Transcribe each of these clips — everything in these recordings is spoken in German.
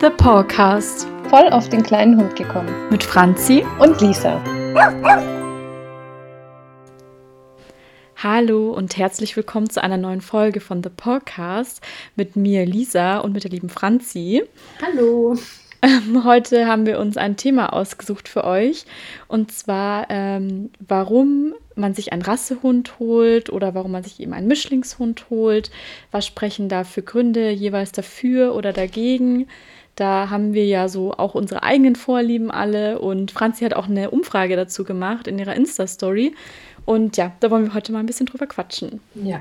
The Podcast. Voll auf den kleinen Hund gekommen. Mit Franzi und Lisa. Hallo und herzlich willkommen zu einer neuen Folge von The Podcast mit mir Lisa und mit der lieben Franzi. Hallo. Ähm, heute haben wir uns ein Thema ausgesucht für euch und zwar, ähm, warum man sich einen Rassehund holt oder warum man sich eben einen Mischlingshund holt. Was sprechen da für Gründe jeweils dafür oder dagegen? Da haben wir ja so auch unsere eigenen Vorlieben alle und Franzi hat auch eine Umfrage dazu gemacht in ihrer Insta-Story. Und ja, da wollen wir heute mal ein bisschen drüber quatschen. Ja.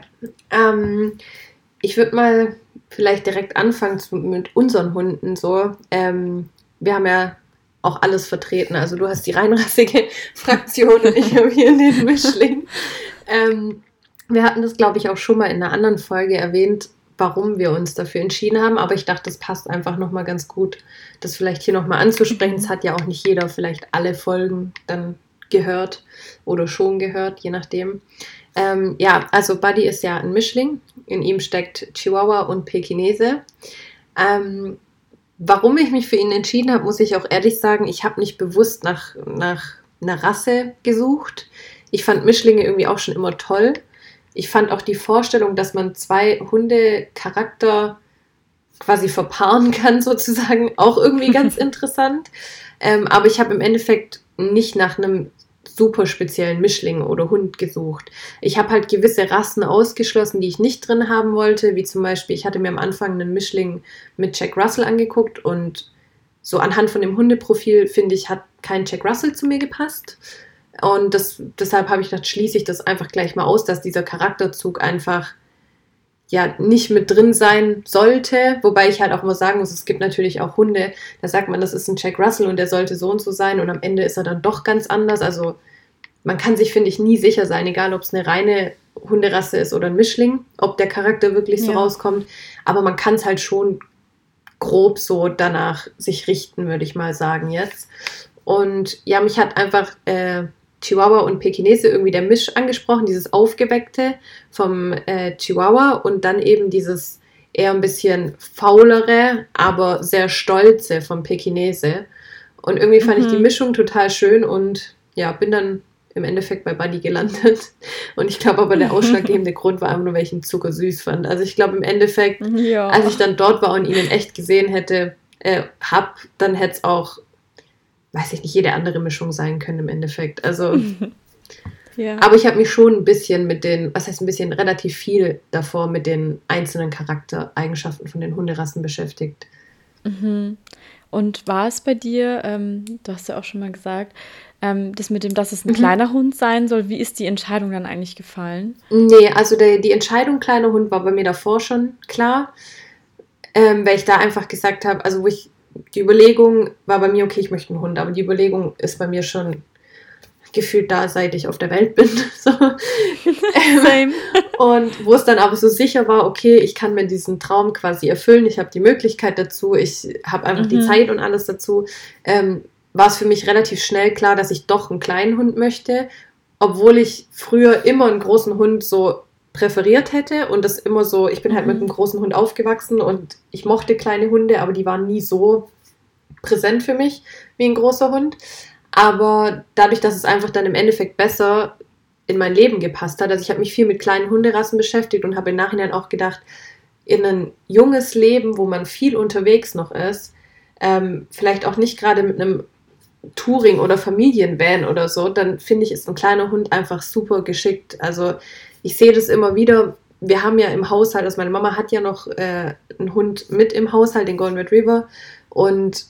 Ähm, ich würde mal vielleicht direkt anfangen zu, mit unseren Hunden so. Ähm, wir haben ja auch alles vertreten. Also du hast die reinrassige Fraktion und ich habe hier den Mischling. Ähm, wir hatten das, glaube ich, auch schon mal in einer anderen Folge erwähnt, warum wir uns dafür entschieden haben. Aber ich dachte, das passt einfach nochmal ganz gut, das vielleicht hier nochmal anzusprechen. Es hat ja auch nicht jeder vielleicht alle Folgen dann gehört oder schon gehört, je nachdem. Ähm, ja, also Buddy ist ja ein Mischling. In ihm steckt Chihuahua und Pekinese. Ähm, warum ich mich für ihn entschieden habe, muss ich auch ehrlich sagen, ich habe nicht bewusst nach, nach einer Rasse gesucht. Ich fand Mischlinge irgendwie auch schon immer toll. Ich fand auch die Vorstellung, dass man zwei Hunde-Charakter quasi verpaaren kann, sozusagen, auch irgendwie ganz interessant. Ähm, aber ich habe im Endeffekt nicht nach einem super speziellen Mischling oder Hund gesucht. Ich habe halt gewisse Rassen ausgeschlossen, die ich nicht drin haben wollte, wie zum Beispiel, ich hatte mir am Anfang einen Mischling mit Jack Russell angeguckt und so anhand von dem Hundeprofil finde ich, hat kein Jack Russell zu mir gepasst. Und das, deshalb habe ich gedacht, schließe ich das einfach gleich mal aus, dass dieser Charakterzug einfach ja nicht mit drin sein sollte. Wobei ich halt auch immer sagen muss, es gibt natürlich auch Hunde, da sagt man, das ist ein Jack Russell und der sollte so und so sein und am Ende ist er dann doch ganz anders. Also man kann sich, finde ich, nie sicher sein, egal ob es eine reine Hunderasse ist oder ein Mischling, ob der Charakter wirklich so ja. rauskommt. Aber man kann es halt schon grob so danach sich richten, würde ich mal sagen jetzt. Und ja, mich hat einfach äh, Chihuahua und Pekinese irgendwie der Misch angesprochen, dieses Aufgeweckte vom äh, Chihuahua und dann eben dieses eher ein bisschen faulere, aber sehr stolze vom Pekinese. Und irgendwie fand mhm. ich die mhm. Mischung total schön und ja, bin dann im Endeffekt bei Buddy gelandet. Und ich glaube aber, der ausschlaggebende Grund war einfach nur, weil ich ihn zuckersüß fand. Also ich glaube im Endeffekt, ja. als ich dann dort war und ihn in echt gesehen hätte, äh, hab, dann hätte es auch weiß ich nicht, jede andere Mischung sein können im Endeffekt. Also, ja. aber ich habe mich schon ein bisschen mit den, was heißt ein bisschen, relativ viel davor mit den einzelnen Charaktereigenschaften von den Hunderassen beschäftigt. Mhm. Und war es bei dir, ähm, du hast ja auch schon mal gesagt, ähm, das mit dem, dass es ein mhm. kleiner Hund sein soll, wie ist die Entscheidung dann eigentlich gefallen? Nee, also der, die Entscheidung kleiner Hund war bei mir davor schon klar, ähm, weil ich da einfach gesagt habe, also wo ich die Überlegung war bei mir, okay, ich möchte einen Hund, aber die Überlegung ist bei mir schon gefühlt da, seit ich auf der Welt bin. So. Und wo es dann aber so sicher war, okay, ich kann mir diesen Traum quasi erfüllen, ich habe die Möglichkeit dazu, ich habe einfach mhm. die Zeit und alles dazu, ähm, war es für mich relativ schnell klar, dass ich doch einen kleinen Hund möchte, obwohl ich früher immer einen großen Hund so präferiert hätte und das immer so, ich bin halt mit mhm. einem großen Hund aufgewachsen und ich mochte kleine Hunde, aber die waren nie so präsent für mich wie ein großer Hund. Aber dadurch, dass es einfach dann im Endeffekt besser in mein Leben gepasst hat, also ich habe mich viel mit kleinen Hunderassen beschäftigt und habe im Nachhinein auch gedacht, in ein junges Leben, wo man viel unterwegs noch ist, ähm, vielleicht auch nicht gerade mit einem Touring- oder Familienvan oder so, dann finde ich, ist ein kleiner Hund einfach super geschickt. Also ich sehe das immer wieder. Wir haben ja im Haushalt, also meine Mama hat ja noch äh, einen Hund mit im Haushalt, den Golden Retriever. Und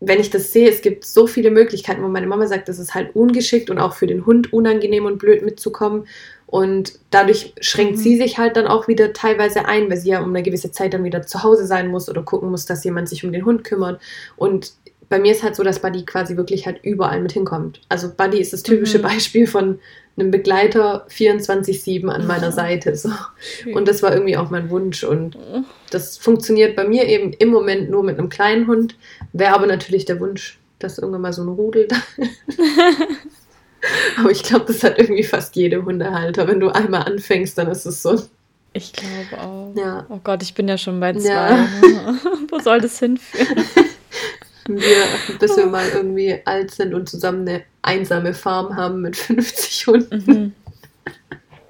wenn ich das sehe, es gibt so viele Möglichkeiten, wo meine Mama sagt, das ist halt ungeschickt und auch für den Hund unangenehm und blöd mitzukommen. Und dadurch schränkt mhm. sie sich halt dann auch wieder teilweise ein, weil sie ja um eine gewisse Zeit dann wieder zu Hause sein muss oder gucken muss, dass jemand sich um den Hund kümmert. Und bei mir ist halt so, dass Buddy quasi wirklich halt überall mit hinkommt. Also Buddy ist das typische mhm. Beispiel von einem Begleiter 24-7 an meiner Seite. So. Und das war irgendwie auch mein Wunsch. Und das funktioniert bei mir eben im Moment nur mit einem kleinen Hund. Wäre aber natürlich der Wunsch, dass irgendwann mal so ein Rudel da Aber ich glaube, das hat irgendwie fast jede Hundehalter. Wenn du einmal anfängst, dann ist es so. Ich glaube auch. Ja. Oh Gott, ich bin ja schon bei zwei. Ja. Wo soll das hinführen? Wir, bis wir mal irgendwie alt sind und zusammen eine einsame Farm haben mit 50 Hunden. Mhm.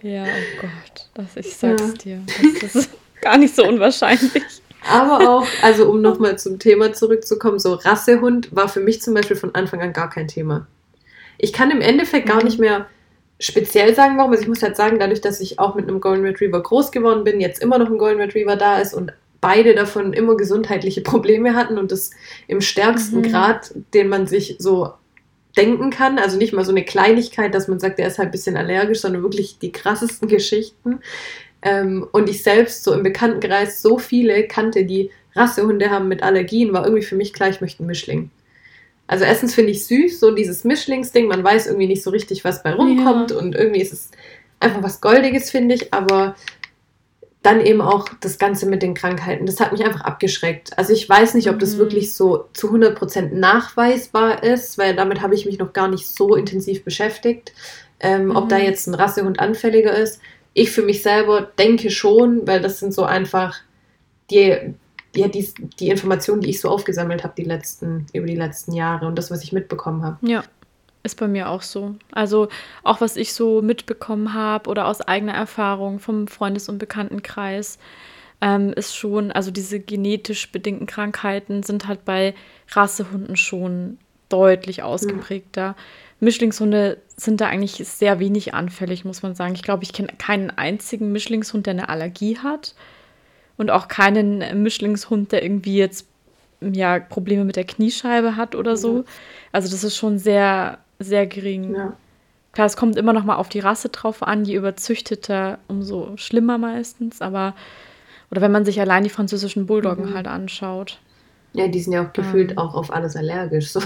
Ja, oh Gott, das, ich sag's ja. dir. Das ist gar nicht so unwahrscheinlich. Aber auch, also um nochmal zum Thema zurückzukommen, so Rassehund war für mich zum Beispiel von Anfang an gar kein Thema. Ich kann im Endeffekt gar mhm. nicht mehr speziell sagen, warum. Also ich muss halt sagen, dadurch, dass ich auch mit einem Golden Retriever groß geworden bin, jetzt immer noch ein Golden Retriever da ist und beide davon immer gesundheitliche Probleme hatten und das im stärksten mhm. Grad, den man sich so denken kann. Also nicht mal so eine Kleinigkeit, dass man sagt, der ist halt ein bisschen allergisch, sondern wirklich die krassesten Geschichten. Ähm, und ich selbst so im Bekanntenkreis so viele kannte, die Rassehunde haben mit Allergien, war irgendwie für mich klar, ich möchte einen Mischling. Also erstens finde ich süß, so dieses Mischlingsding, man weiß irgendwie nicht so richtig, was bei rumkommt ja. und irgendwie ist es einfach was Goldiges, finde ich, aber dann eben auch das Ganze mit den Krankheiten. Das hat mich einfach abgeschreckt. Also ich weiß nicht, ob das mhm. wirklich so zu 100% nachweisbar ist, weil damit habe ich mich noch gar nicht so intensiv beschäftigt, ähm, mhm. ob da mhm. jetzt ein Rassehund anfälliger ist. Ich für mich selber denke schon, weil das sind so einfach die, ja, die, die Informationen, die ich so aufgesammelt habe die letzten, über die letzten Jahre und das, was ich mitbekommen habe. Ja. Ist bei mir auch so. Also auch was ich so mitbekommen habe oder aus eigener Erfahrung vom Freundes- und Bekanntenkreis ähm, ist schon, also diese genetisch bedingten Krankheiten sind halt bei Rassehunden schon deutlich ausgeprägter. Mhm. Mischlingshunde sind da eigentlich sehr wenig anfällig, muss man sagen. Ich glaube, ich kenne keinen einzigen Mischlingshund, der eine Allergie hat. Und auch keinen Mischlingshund, der irgendwie jetzt ja, Probleme mit der Kniescheibe hat oder so. Also das ist schon sehr sehr gering. Ja. Klar, es kommt immer noch mal auf die Rasse drauf an. Je überzüchteter, umso schlimmer meistens. Aber, oder wenn man sich allein die französischen Bulldoggen mhm. halt anschaut. Ja, die sind ja auch gefühlt ähm. auch auf alles allergisch. So.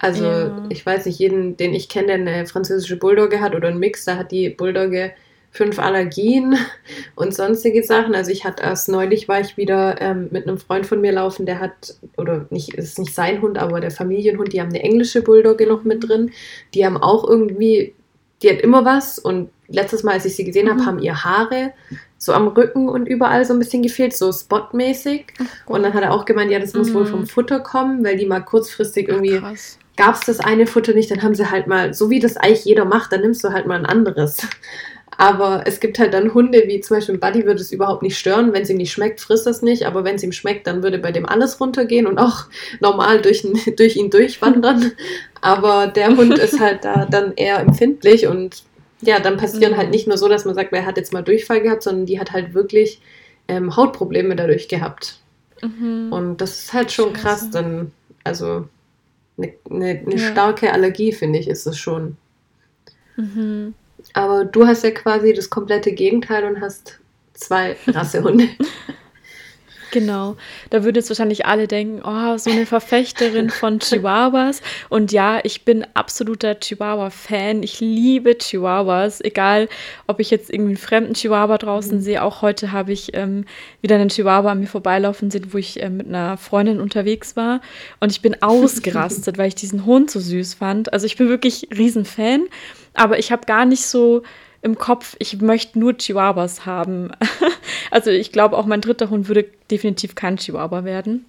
Also, ja. ich weiß nicht, jeden, den ich kenne, der eine französische Bulldogge hat oder einen Mix, da hat die Bulldogge fünf Allergien und sonstige Sachen. Also ich hatte erst neulich war ich wieder ähm, mit einem Freund von mir laufen, der hat, oder nicht, ist nicht sein Hund, aber der Familienhund, die haben eine englische Bulldogge noch mit drin. Die haben auch irgendwie, die hat immer was und letztes Mal, als ich sie gesehen habe, mhm. haben ihr Haare so am Rücken und überall so ein bisschen gefehlt, so spotmäßig. Oh und dann hat er auch gemeint, ja, das muss mhm. wohl vom Futter kommen, weil die mal kurzfristig irgendwie gab es das eine Futter nicht, dann haben sie halt mal, so wie das eigentlich jeder macht, dann nimmst du halt mal ein anderes. Aber es gibt halt dann Hunde, wie zum Beispiel Buddy würde es überhaupt nicht stören. Wenn es ihm nicht schmeckt, frisst es nicht. Aber wenn es ihm schmeckt, dann würde bei dem alles runtergehen und auch normal durch, durch ihn durchwandern. Aber der Hund ist halt da dann eher empfindlich und ja, dann passieren halt mhm. nicht nur so, dass man sagt, wer hat jetzt mal Durchfall gehabt, sondern die hat halt wirklich ähm, Hautprobleme dadurch gehabt. Mhm. Und das ist halt schon Scheiße. krass, dann, also eine, eine, eine ja. starke Allergie, finde ich, ist es schon. Mhm. Aber du hast ja quasi das komplette Gegenteil und hast zwei Rassehunde. Genau. Da würden jetzt wahrscheinlich alle denken, oh, so eine Verfechterin von Chihuahuas. Und ja, ich bin absoluter Chihuahua-Fan. Ich liebe Chihuahuas. Egal, ob ich jetzt irgendwie einen fremden Chihuahua draußen mhm. sehe. Auch heute habe ich ähm, wieder einen Chihuahua an mir vorbeilaufen sehen, wo ich äh, mit einer Freundin unterwegs war. Und ich bin ausgerastet, weil ich diesen Hund so süß fand. Also ich bin wirklich Riesenfan. Aber ich habe gar nicht so im Kopf, ich möchte nur Chihuahuas haben. also ich glaube, auch mein dritter Hund würde definitiv kein Chihuahua werden.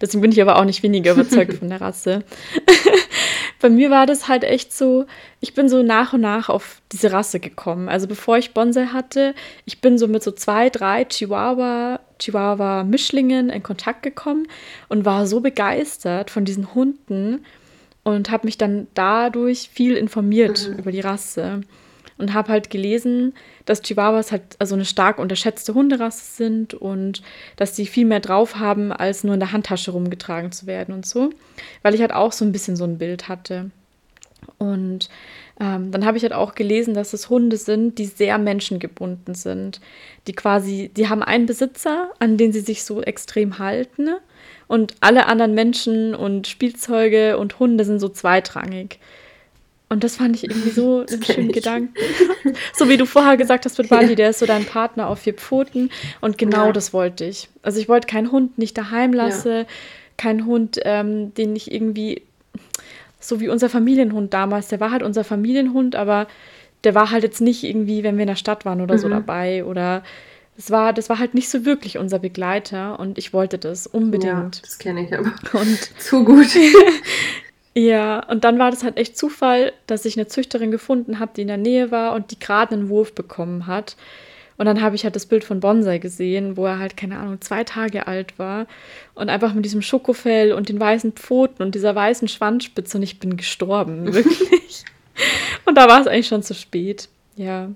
Deswegen bin ich aber auch nicht weniger überzeugt von der Rasse. Bei mir war das halt echt so, ich bin so nach und nach auf diese Rasse gekommen. Also bevor ich Bonsai hatte, ich bin so mit so zwei, drei Chihuahua, Chihuahua-Mischlingen in Kontakt gekommen und war so begeistert von diesen Hunden und habe mich dann dadurch viel informiert mhm. über die Rasse und habe halt gelesen, dass Chihuahuas halt also eine stark unterschätzte Hunderasse sind und dass sie viel mehr drauf haben, als nur in der Handtasche rumgetragen zu werden und so, weil ich halt auch so ein bisschen so ein Bild hatte. Und ähm, dann habe ich halt auch gelesen, dass es Hunde sind, die sehr menschengebunden sind, die quasi, die haben einen Besitzer, an den sie sich so extrem halten und alle anderen Menschen und Spielzeuge und Hunde sind so zweitrangig. Und das fand ich irgendwie so einen schönen Gedanken. so wie du vorher gesagt hast mit Bali, ja. der ist so dein Partner auf vier Pfoten. Und genau ja. das wollte ich. Also ich wollte keinen Hund nicht daheim lasse, ja. keinen Hund, ähm, den ich irgendwie, so wie unser Familienhund damals, der war halt unser Familienhund, aber der war halt jetzt nicht irgendwie, wenn wir in der Stadt waren oder mhm. so dabei oder das war, das war halt nicht so wirklich unser Begleiter und ich wollte das unbedingt. Ja, das kenne ich aber. Und zu gut. Ja, und dann war das halt echt Zufall, dass ich eine Züchterin gefunden habe, die in der Nähe war und die gerade einen Wurf bekommen hat. Und dann habe ich halt das Bild von Bonsai gesehen, wo er halt, keine Ahnung, zwei Tage alt war. Und einfach mit diesem Schokofell und den weißen Pfoten und dieser weißen Schwanzspitze und ich bin gestorben, wirklich. und da war es eigentlich schon zu spät. Ja.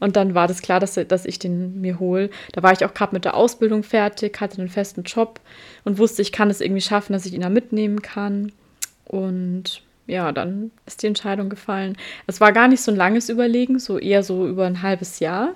Und dann war das klar, dass, dass ich den mir hole. Da war ich auch gerade mit der Ausbildung fertig, hatte einen festen Job und wusste, ich kann es irgendwie schaffen, dass ich ihn da mitnehmen kann. Und ja, dann ist die Entscheidung gefallen. Es war gar nicht so ein langes Überlegen, so eher so über ein halbes Jahr.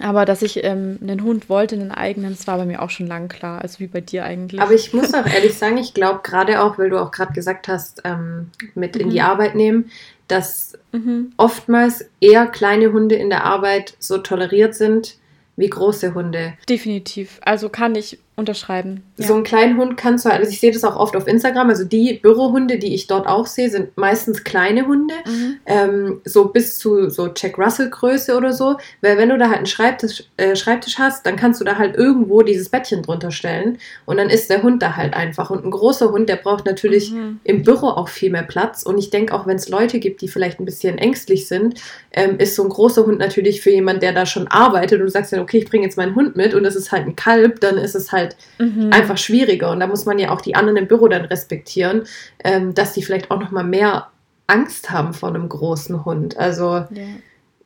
Aber dass ich ähm, einen Hund wollte, einen eigenen, das war bei mir auch schon lang klar, also wie bei dir eigentlich. Aber ich muss auch ehrlich sagen, ich glaube gerade auch, weil du auch gerade gesagt hast, ähm, mit mhm. in die mhm. Arbeit nehmen, dass mhm. oftmals eher kleine Hunde in der Arbeit so toleriert sind wie große Hunde. Definitiv. Also kann ich unterschreiben. Ja. So einen kleinen Hund kannst du, also ich sehe das auch oft auf Instagram, also die Bürohunde, die ich dort auch sehe, sind meistens kleine Hunde, mhm. ähm, so bis zu so Jack Russell Größe oder so, weil wenn du da halt einen Schreibtisch, äh, Schreibtisch hast, dann kannst du da halt irgendwo dieses Bettchen drunter stellen und dann ist der Hund da halt einfach und ein großer Hund, der braucht natürlich mhm. im Büro auch viel mehr Platz und ich denke auch, wenn es Leute gibt, die vielleicht ein bisschen ängstlich sind, ähm, ist so ein großer Hund natürlich für jemanden, der da schon arbeitet und du sagst dann, okay, ich bringe jetzt meinen Hund mit und das ist halt ein Kalb, dann ist es halt halt mhm. einfach schwieriger. Und da muss man ja auch die anderen im Büro dann respektieren, ähm, dass die vielleicht auch noch mal mehr Angst haben vor einem großen Hund. Also ja.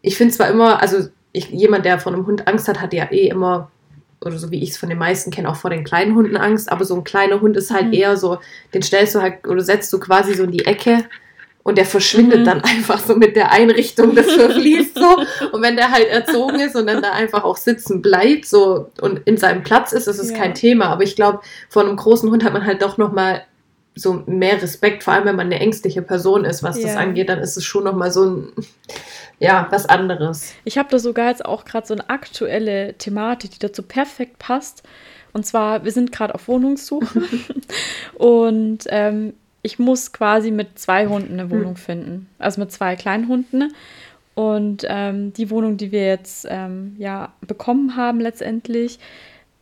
ich finde zwar immer, also ich, jemand, der vor einem Hund Angst hat, hat ja eh immer oder so wie ich es von den meisten kenne, auch vor den kleinen Hunden Angst, aber so ein kleiner Hund ist halt mhm. eher so, den stellst du halt oder setzt du quasi so in die Ecke und der verschwindet mhm. dann einfach so mit der Einrichtung, das verfließt so. Und wenn der halt erzogen ist und dann da einfach auch sitzen bleibt so und in seinem Platz ist, ist ja. kein Thema. Aber ich glaube, vor einem großen Hund hat man halt doch nochmal so mehr Respekt, vor allem wenn man eine ängstliche Person ist, was ja. das angeht, dann ist es schon nochmal so ein, ja, was anderes. Ich habe da sogar jetzt auch gerade so eine aktuelle Thematik, die dazu perfekt passt. Und zwar, wir sind gerade auf Wohnungssuche und ähm, ich muss quasi mit zwei Hunden eine Wohnung hm. finden. Also mit zwei kleinen Hunden. Und ähm, die Wohnung, die wir jetzt ähm, ja bekommen haben letztendlich,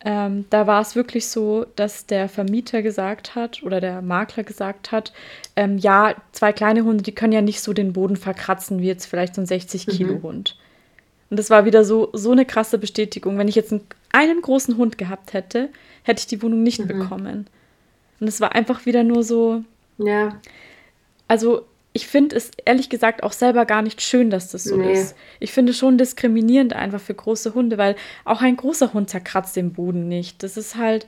ähm, da war es wirklich so, dass der Vermieter gesagt hat oder der Makler gesagt hat, ähm, ja, zwei kleine Hunde, die können ja nicht so den Boden verkratzen wie jetzt vielleicht so ein 60 Kilo mhm. Hund. Und das war wieder so, so eine krasse Bestätigung. Wenn ich jetzt einen, einen großen Hund gehabt hätte, hätte ich die Wohnung nicht mhm. bekommen. Und es war einfach wieder nur so, ja. Also ich finde es ehrlich gesagt auch selber gar nicht schön, dass das so nee. ist. Ich finde schon diskriminierend einfach für große Hunde, weil auch ein großer Hund zerkratzt den Boden nicht. Das ist halt.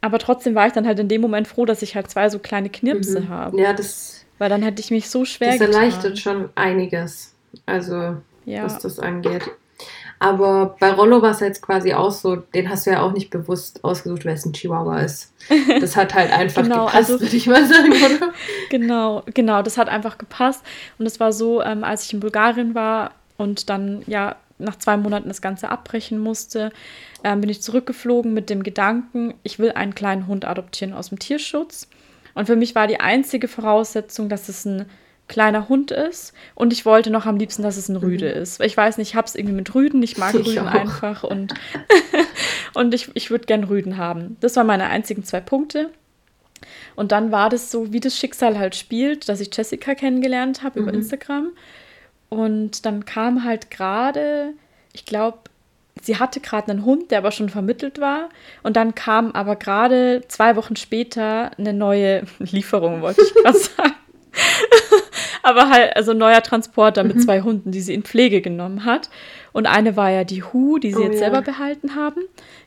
Aber trotzdem war ich dann halt in dem Moment froh, dass ich halt zwei so kleine Knirpse mhm. habe. Ja, das. Weil dann hätte ich mich so schwer Das erleichtert getan. schon einiges. Also, ja. was das angeht. Aber bei Rollo war es jetzt quasi auch so, den hast du ja auch nicht bewusst ausgesucht, wer es ein Chihuahua ist. Das hat halt einfach genau, gepasst, also, würde ich mal sagen, oder? Genau, genau, das hat einfach gepasst. Und es war so, ähm, als ich in Bulgarien war und dann ja nach zwei Monaten das Ganze abbrechen musste, ähm, bin ich zurückgeflogen mit dem Gedanken, ich will einen kleinen Hund adoptieren aus dem Tierschutz. Und für mich war die einzige Voraussetzung, dass es ein kleiner Hund ist und ich wollte noch am liebsten, dass es ein Rüde mhm. ist. Ich weiß nicht, ich habe es irgendwie mit Rüden, ich mag ich Rüden auch. einfach und, und ich, ich würde gern Rüden haben. Das waren meine einzigen zwei Punkte. Und dann war das so, wie das Schicksal halt spielt, dass ich Jessica kennengelernt habe mhm. über Instagram. Und dann kam halt gerade, ich glaube, sie hatte gerade einen Hund, der aber schon vermittelt war. Und dann kam aber gerade zwei Wochen später eine neue Lieferung, wollte ich gerade sagen. Aber halt, also neuer Transporter mhm. mit zwei Hunden, die sie in Pflege genommen hat. Und eine war ja die Hu, die sie oh, jetzt ja. selber behalten haben.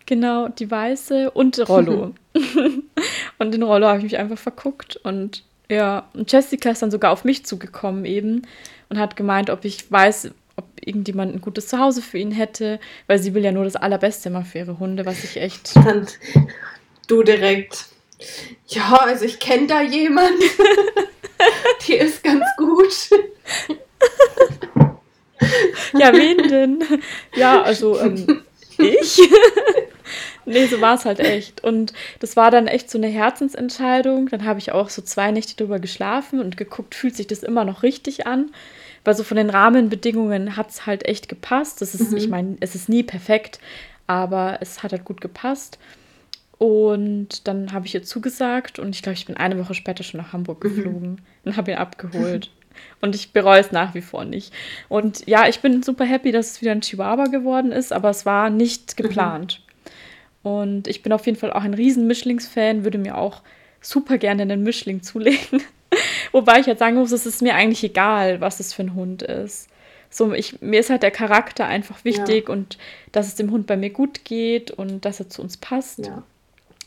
Genau, die weiße und Rollo. und in Rollo habe ich mich einfach verguckt. Und ja, und Jessica ist dann sogar auf mich zugekommen eben und hat gemeint, ob ich weiß, ob irgendjemand ein gutes Zuhause für ihn hätte, weil sie will ja nur das Allerbeste immer für ihre Hunde, was ich echt. Dann du direkt. Ja, also ich kenne da jemanden. Die ist ganz gut. ja, wen denn? Ja, also ähm, ich. nee, so war es halt echt. Und das war dann echt so eine Herzensentscheidung. Dann habe ich auch so zwei Nächte drüber geschlafen und geguckt, fühlt sich das immer noch richtig an. Weil so von den Rahmenbedingungen hat es halt echt gepasst. Das ist, mhm. ich meine, es ist nie perfekt, aber es hat halt gut gepasst. Und dann habe ich ihr zugesagt und ich glaube, ich bin eine Woche später schon nach Hamburg mhm. geflogen mhm. und habe ihn abgeholt. Und ich bereue es nach wie vor nicht. Und ja, ich bin super happy, dass es wieder ein Chihuahua geworden ist, aber es war nicht mhm. geplant. Mhm. Und ich bin auf jeden Fall auch ein riesen Mischlingsfan, würde mir auch super gerne einen Mischling zulegen. Wobei ich jetzt sagen muss, es ist mir eigentlich egal, was es für ein Hund ist. So, ich, mir ist halt der Charakter einfach wichtig ja. und dass es dem Hund bei mir gut geht und dass er zu uns passt. Ja.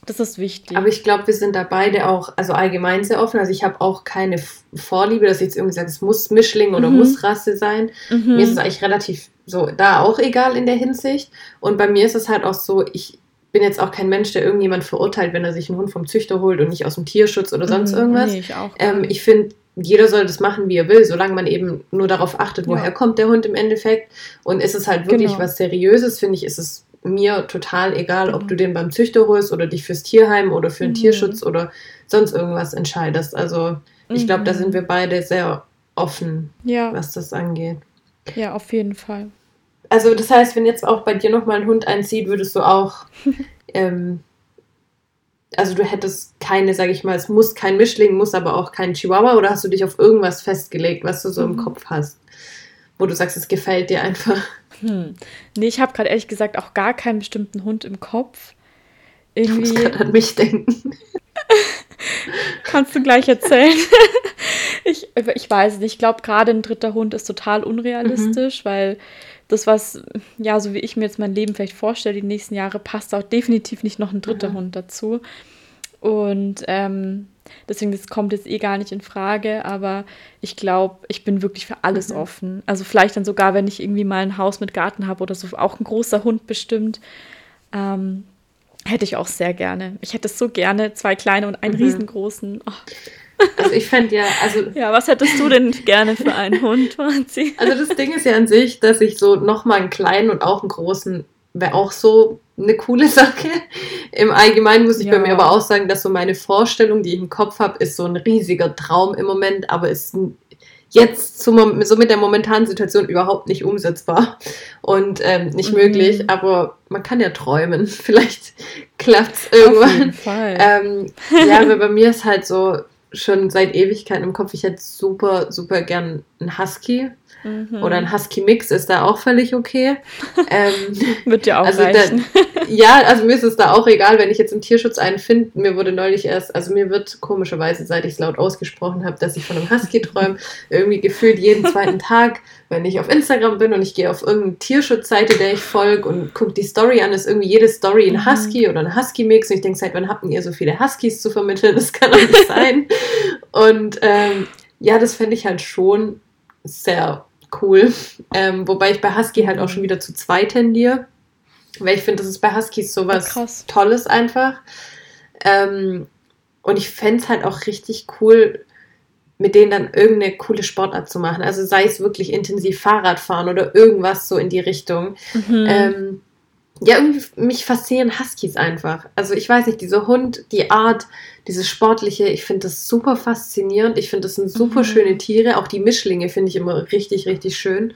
Das ist wichtig. Aber ich glaube, wir sind da beide auch, also allgemein sehr offen. Also ich habe auch keine Vorliebe, dass ich jetzt irgendwie sage, es muss Mischling oder mhm. muss Rasse sein. Mhm. Mir ist es eigentlich relativ so da auch egal in der Hinsicht. Und bei mir ist es halt auch so, ich bin jetzt auch kein Mensch, der irgendjemand verurteilt, wenn er sich einen Hund vom Züchter holt und nicht aus dem Tierschutz oder sonst mhm. irgendwas. Nee, ich auch. Ähm, ich finde, jeder soll das machen, wie er will, solange man eben nur darauf achtet, woher ja. kommt der Hund im Endeffekt. Und ist es halt wirklich genau. was Seriöses, finde ich, ist es mir total egal, ob du mhm. den beim Züchter holst oder dich fürs Tierheim oder für den mhm. Tierschutz oder sonst irgendwas entscheidest. Also ich glaube, da sind wir beide sehr offen, ja. was das angeht. Ja, auf jeden Fall. Also das heißt, wenn jetzt auch bei dir nochmal ein Hund einzieht, würdest du auch, ähm, also du hättest keine, sage ich mal, es muss kein Mischling, muss aber auch kein Chihuahua oder hast du dich auf irgendwas festgelegt, was du so mhm. im Kopf hast, wo du sagst, es gefällt dir einfach? Hm. Nee, ich habe gerade ehrlich gesagt auch gar keinen bestimmten Hund im Kopf. Irgendwie... Gerade an mich denken. Kannst du gleich erzählen. ich, ich weiß nicht. Ich glaube, gerade ein dritter Hund ist total unrealistisch, mhm. weil das, was, ja, so wie ich mir jetzt mein Leben vielleicht vorstelle, die nächsten Jahre, passt auch definitiv nicht noch ein dritter mhm. Hund dazu. Und ähm, Deswegen, das kommt jetzt eh gar nicht in Frage, aber ich glaube, ich bin wirklich für alles mhm. offen. Also vielleicht dann sogar, wenn ich irgendwie mal ein Haus mit Garten habe oder so, auch ein großer Hund bestimmt. Ähm, hätte ich auch sehr gerne. Ich hätte es so gerne, zwei kleine und einen mhm. riesengroßen. Oh. Also ich fände ja, also. Ja, was hättest du denn gerne für einen Hund, Franzi? Also das Ding ist ja an sich, dass ich so nochmal einen kleinen und auch einen großen wäre auch so eine coole Sache. Im Allgemeinen muss ich ja. bei mir aber auch sagen, dass so meine Vorstellung, die ich im Kopf habe, ist so ein riesiger Traum im Moment, aber ist jetzt zum, so mit der momentanen Situation überhaupt nicht umsetzbar und ähm, nicht mhm. möglich. Aber man kann ja träumen. Vielleicht klappt es irgendwann. Auf jeden Fall. Ähm, ja, aber bei mir ist halt so schon seit Ewigkeiten im Kopf, ich hätte super, super gern einen Husky. Mhm. Oder ein Husky-Mix ist da auch völlig okay. Ähm, Wird ja auch also reichen. Da, ja, also mir ist es da auch egal, wenn ich jetzt im Tierschutz einen finde. Mir wurde neulich erst, also mir wird komischerweise, seit ich es laut ausgesprochen habe, dass ich von einem Husky träume, irgendwie gefühlt jeden zweiten Tag, wenn ich auf Instagram bin und ich gehe auf irgendeine Tierschutzseite, der ich folge und gucke die Story an, ist irgendwie jede Story ein mhm. Husky oder ein Husky-Mix. Und ich denke, seit wann habt ihr so viele Huskies zu vermitteln? Das kann doch nicht sein. Und ähm, ja, das fände ich halt schon sehr cool. Ähm, wobei ich bei Husky halt auch schon wieder zu zweit tendiere. Weil ich finde, das ist bei Huskies sowas ja, Tolles einfach. Ähm, und ich fände es halt auch richtig cool, mit denen dann irgendeine coole Sportart zu machen. Also sei es wirklich intensiv Fahrradfahren oder irgendwas so in die Richtung. Mhm. Ähm, ja, irgendwie mich faszinieren Huskies einfach. Also ich weiß nicht, dieser Hund, die Art, dieses Sportliche, ich finde das super faszinierend. Ich finde, das sind super mhm. schöne Tiere. Auch die Mischlinge finde ich immer richtig, richtig schön.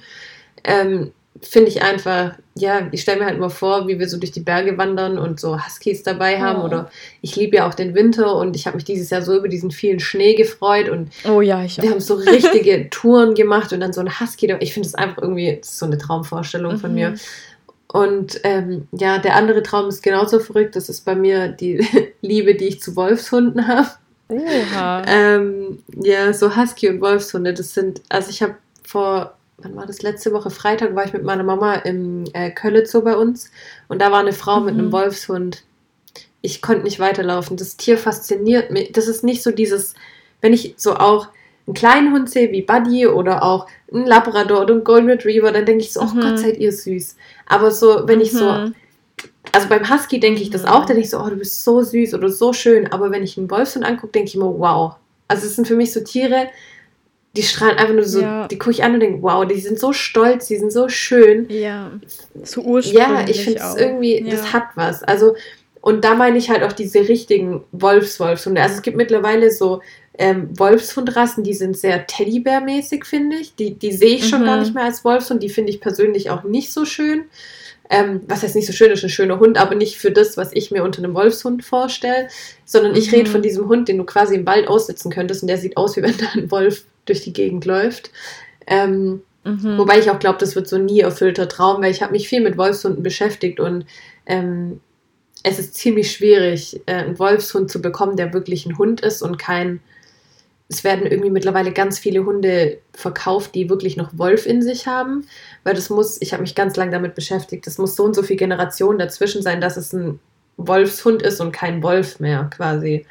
Ähm, finde ich einfach, ja, ich stelle mir halt immer vor, wie wir so durch die Berge wandern und so Huskies dabei haben. Oh. Oder ich liebe ja auch den Winter und ich habe mich dieses Jahr so über diesen vielen Schnee gefreut. Und oh ja, ich auch. wir haben so richtige Touren gemacht und dann so ein Husky. Ich finde das einfach irgendwie, so eine Traumvorstellung mhm. von mir. Und ähm, ja, der andere Traum ist genauso verrückt. Das ist bei mir die Liebe, die ich zu Wolfshunden habe. Oha. Ähm, ja, so Husky und Wolfshunde, das sind, also ich habe vor, wann war das, letzte Woche Freitag war ich mit meiner Mama im äh, Köllitz bei uns und da war eine Frau mhm. mit einem mhm. Wolfshund. Ich konnte nicht weiterlaufen. Das Tier fasziniert mich. Das ist nicht so dieses, wenn ich so auch einen kleinen Hund sehe wie Buddy oder auch einen Labrador oder einen Golden Retriever, dann denke ich so, oh mhm. Gott, seid ihr süß. Aber so, wenn ich so, mhm. also beim Husky denke ich das auch, dann denke ich so, oh, du bist so süß oder so schön. Aber wenn ich einen Wolfshund angucke, denke ich immer, wow. Also es sind für mich so Tiere, die strahlen einfach nur so, ja. die gucke ich an und denke, wow, die sind so stolz, die sind so schön. Ja, so ursprünglich. Ja, ich finde es irgendwie, ja. das hat was. Also, und da meine ich halt auch diese richtigen Wolfswolfshunde. Also es gibt mittlerweile so ähm, Wolfshundrassen, die sind sehr Teddybär-mäßig, finde ich. Die, die sehe ich schon mhm. gar nicht mehr als Wolfshund. Die finde ich persönlich auch nicht so schön. Ähm, was heißt nicht so schön, ist ein schöner Hund, aber nicht für das, was ich mir unter einem Wolfshund vorstelle, sondern ich rede mhm. von diesem Hund, den du quasi im Wald aussitzen könntest und der sieht aus, wie wenn da ein Wolf durch die Gegend läuft. Ähm, mhm. Wobei ich auch glaube, das wird so ein nie erfüllter Traum, weil ich habe mich viel mit Wolfshunden beschäftigt und ähm, es ist ziemlich schwierig, äh, einen Wolfshund zu bekommen, der wirklich ein Hund ist und kein. Es werden irgendwie mittlerweile ganz viele Hunde verkauft, die wirklich noch Wolf in sich haben, weil das muss, ich habe mich ganz lange damit beschäftigt, das muss so und so viele Generationen dazwischen sein, dass es ein Wolfshund ist und kein Wolf mehr quasi.